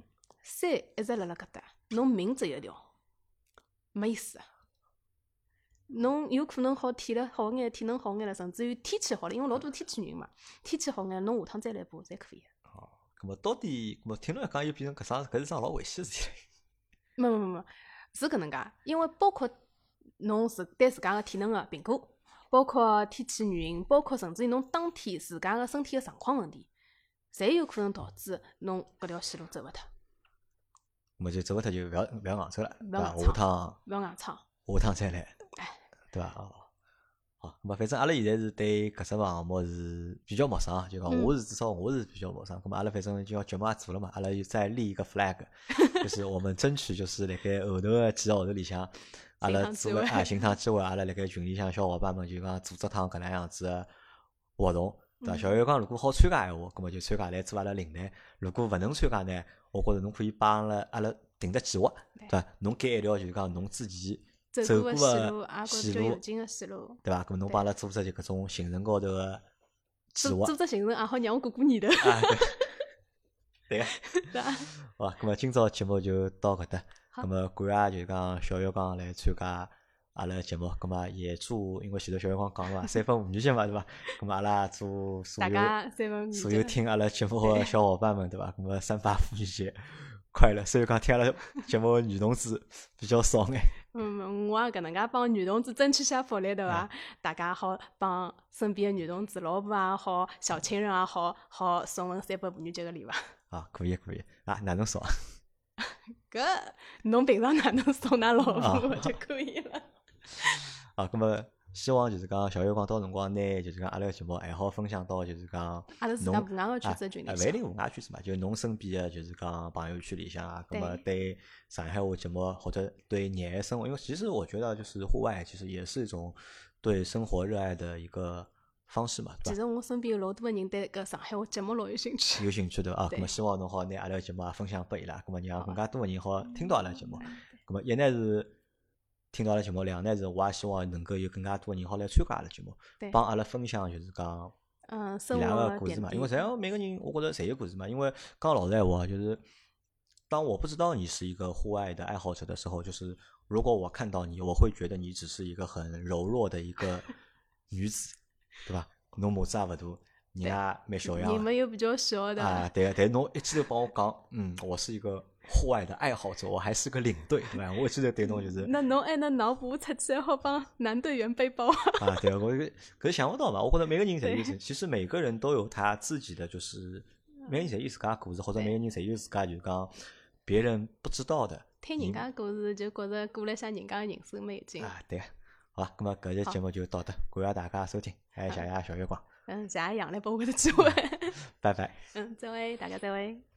[SPEAKER 2] 山一直辣辣搿搭，侬命只有一条，没意思啊。侬有可能好体力好眼，体能好眼了，甚至于天气好了，因为老多天气原因嘛，天气好眼，侬下趟再来爬侪可以。
[SPEAKER 1] 哦咁么到底，咁么听侬一讲，又变成搿桩搿是桩老危险个事体
[SPEAKER 2] 没没没，是搿能介，因为包括侬自对自家个体能个评估，包括天气原因，包括甚至于侬当天自家个身体个状况问题，侪有可能导致侬搿条线路走勿脱，
[SPEAKER 1] 咁么就走勿脱就勿要勿要硬走了，对伐？下趟
[SPEAKER 2] 勿要硬撑。
[SPEAKER 1] 下趟再来
[SPEAKER 2] 哎，
[SPEAKER 1] 对伐？哦，好，咁么反正阿拉现在是对搿只项目是比较陌生啊，就讲
[SPEAKER 2] 嗯
[SPEAKER 1] 我是至少我是比较陌生。咁么阿拉反正就要节目也做了嘛，阿拉就再立一个 flag，就是我们争取就是辣盖后头个几个号头里向，阿拉做个啊寻趟机会，阿拉辣盖群里向小伙伴们就讲组织趟搿能样子个活动。对小月讲，如果好参加闲话，咁么就参加来做阿拉领队；如果勿能参加呢，我觉着侬可以帮阿拉阿拉定只计划，对伐？侬改一条就是讲侬自己
[SPEAKER 2] 走
[SPEAKER 1] 走过
[SPEAKER 2] 过个线路，
[SPEAKER 1] 对伐？咁么侬帮阿拉组织就搿种行程高头个计划
[SPEAKER 2] 组组织行程也好让我过过年头，
[SPEAKER 1] 啊，对对个。
[SPEAKER 2] 对伐？
[SPEAKER 1] 好吧，咁么今朝节目就到搿搭。
[SPEAKER 2] 好
[SPEAKER 1] 咁么感谢就是讲小月刚来参加阿拉节目，葛末也祝，因为前头小月光讲了嘛，三分妇女节嘛，对伐？葛末阿拉祝所
[SPEAKER 2] 大
[SPEAKER 1] 有所有听阿拉节目个小伙伴们，对伐？葛末三八妇女节快乐！虽然讲听阿拉节目个女同志比较少眼，
[SPEAKER 2] 嗯，我也搿能介帮女同志争取下福利，对伐？大家好帮身边个女同志、老婆也好、小情人也好，好送份三八妇女节个礼物。
[SPEAKER 1] 啊，可以可以啊，哪能送啊？
[SPEAKER 2] 搿侬平常哪能送㑚老
[SPEAKER 1] 啊
[SPEAKER 2] 婆就可以了。
[SPEAKER 1] 啊，葛末希望就是讲小月光到辰光拿就是讲阿拉个节目还好分享到就是讲
[SPEAKER 2] 阿拉自
[SPEAKER 1] 侬
[SPEAKER 2] 家户外个圈
[SPEAKER 1] 啊
[SPEAKER 2] 子群里
[SPEAKER 1] 啊，勿一定户外圈子嘛，就侬身边个就是讲朋友圈里向啊，葛么
[SPEAKER 2] 对
[SPEAKER 1] 对上海话节目或者对热爱生活，因为其实我觉得就是户外其实也是一种对生活热爱的一个方式嘛，对？
[SPEAKER 2] 其实我身边有老多个人对搿上海话节目老有兴趣。
[SPEAKER 1] 有兴趣对伐？啊，
[SPEAKER 2] 对
[SPEAKER 1] 葛么希望侬好拿阿拉个节目也分享拨伊拉，葛么让更加多个人好听到阿拉个节目。
[SPEAKER 2] 嗯
[SPEAKER 1] 葛么一呢是听到阿拉节目，两呢是我也希望能够有更加多个人好来参加阿拉节目，帮阿拉分享就是讲
[SPEAKER 2] 嗯，
[SPEAKER 1] 伊
[SPEAKER 2] 生
[SPEAKER 1] 拉个故事嘛，因为侪每个人我觉着侪有故事嘛。因为讲老实闲话，就是当我不知道你是一个户外的爱好者的时候，就是如果我看到你，我会觉得你只是一个很柔弱的一个 女子，对吧？侬模子也勿大，人也蛮小样
[SPEAKER 2] 你们又比较小的，
[SPEAKER 1] 啊，对个，但是侬一记头帮我讲，嗯，我是一个户外的爱好者，我还是个领队，对伐？我一记头对侬就是
[SPEAKER 2] 那侬还能脑补出去，好帮男队员背包。
[SPEAKER 1] 啊，对，我可是想不到嘛。我觉得每个人侪有其实每个人都有他自己的，就是每个人侪有自家故事，或者每个人侪有自家就是讲别人不知道的
[SPEAKER 2] 听人家故事就觉着过了下人家的人生蛮有劲。
[SPEAKER 1] 啊。对，好吧，咁么搿期节目就到这，感谢大家收听，还有谢谢小月光，
[SPEAKER 2] 嗯，谢谢杨来拨我的机会。
[SPEAKER 1] 拜拜。
[SPEAKER 2] 嗯，再会，大家再会。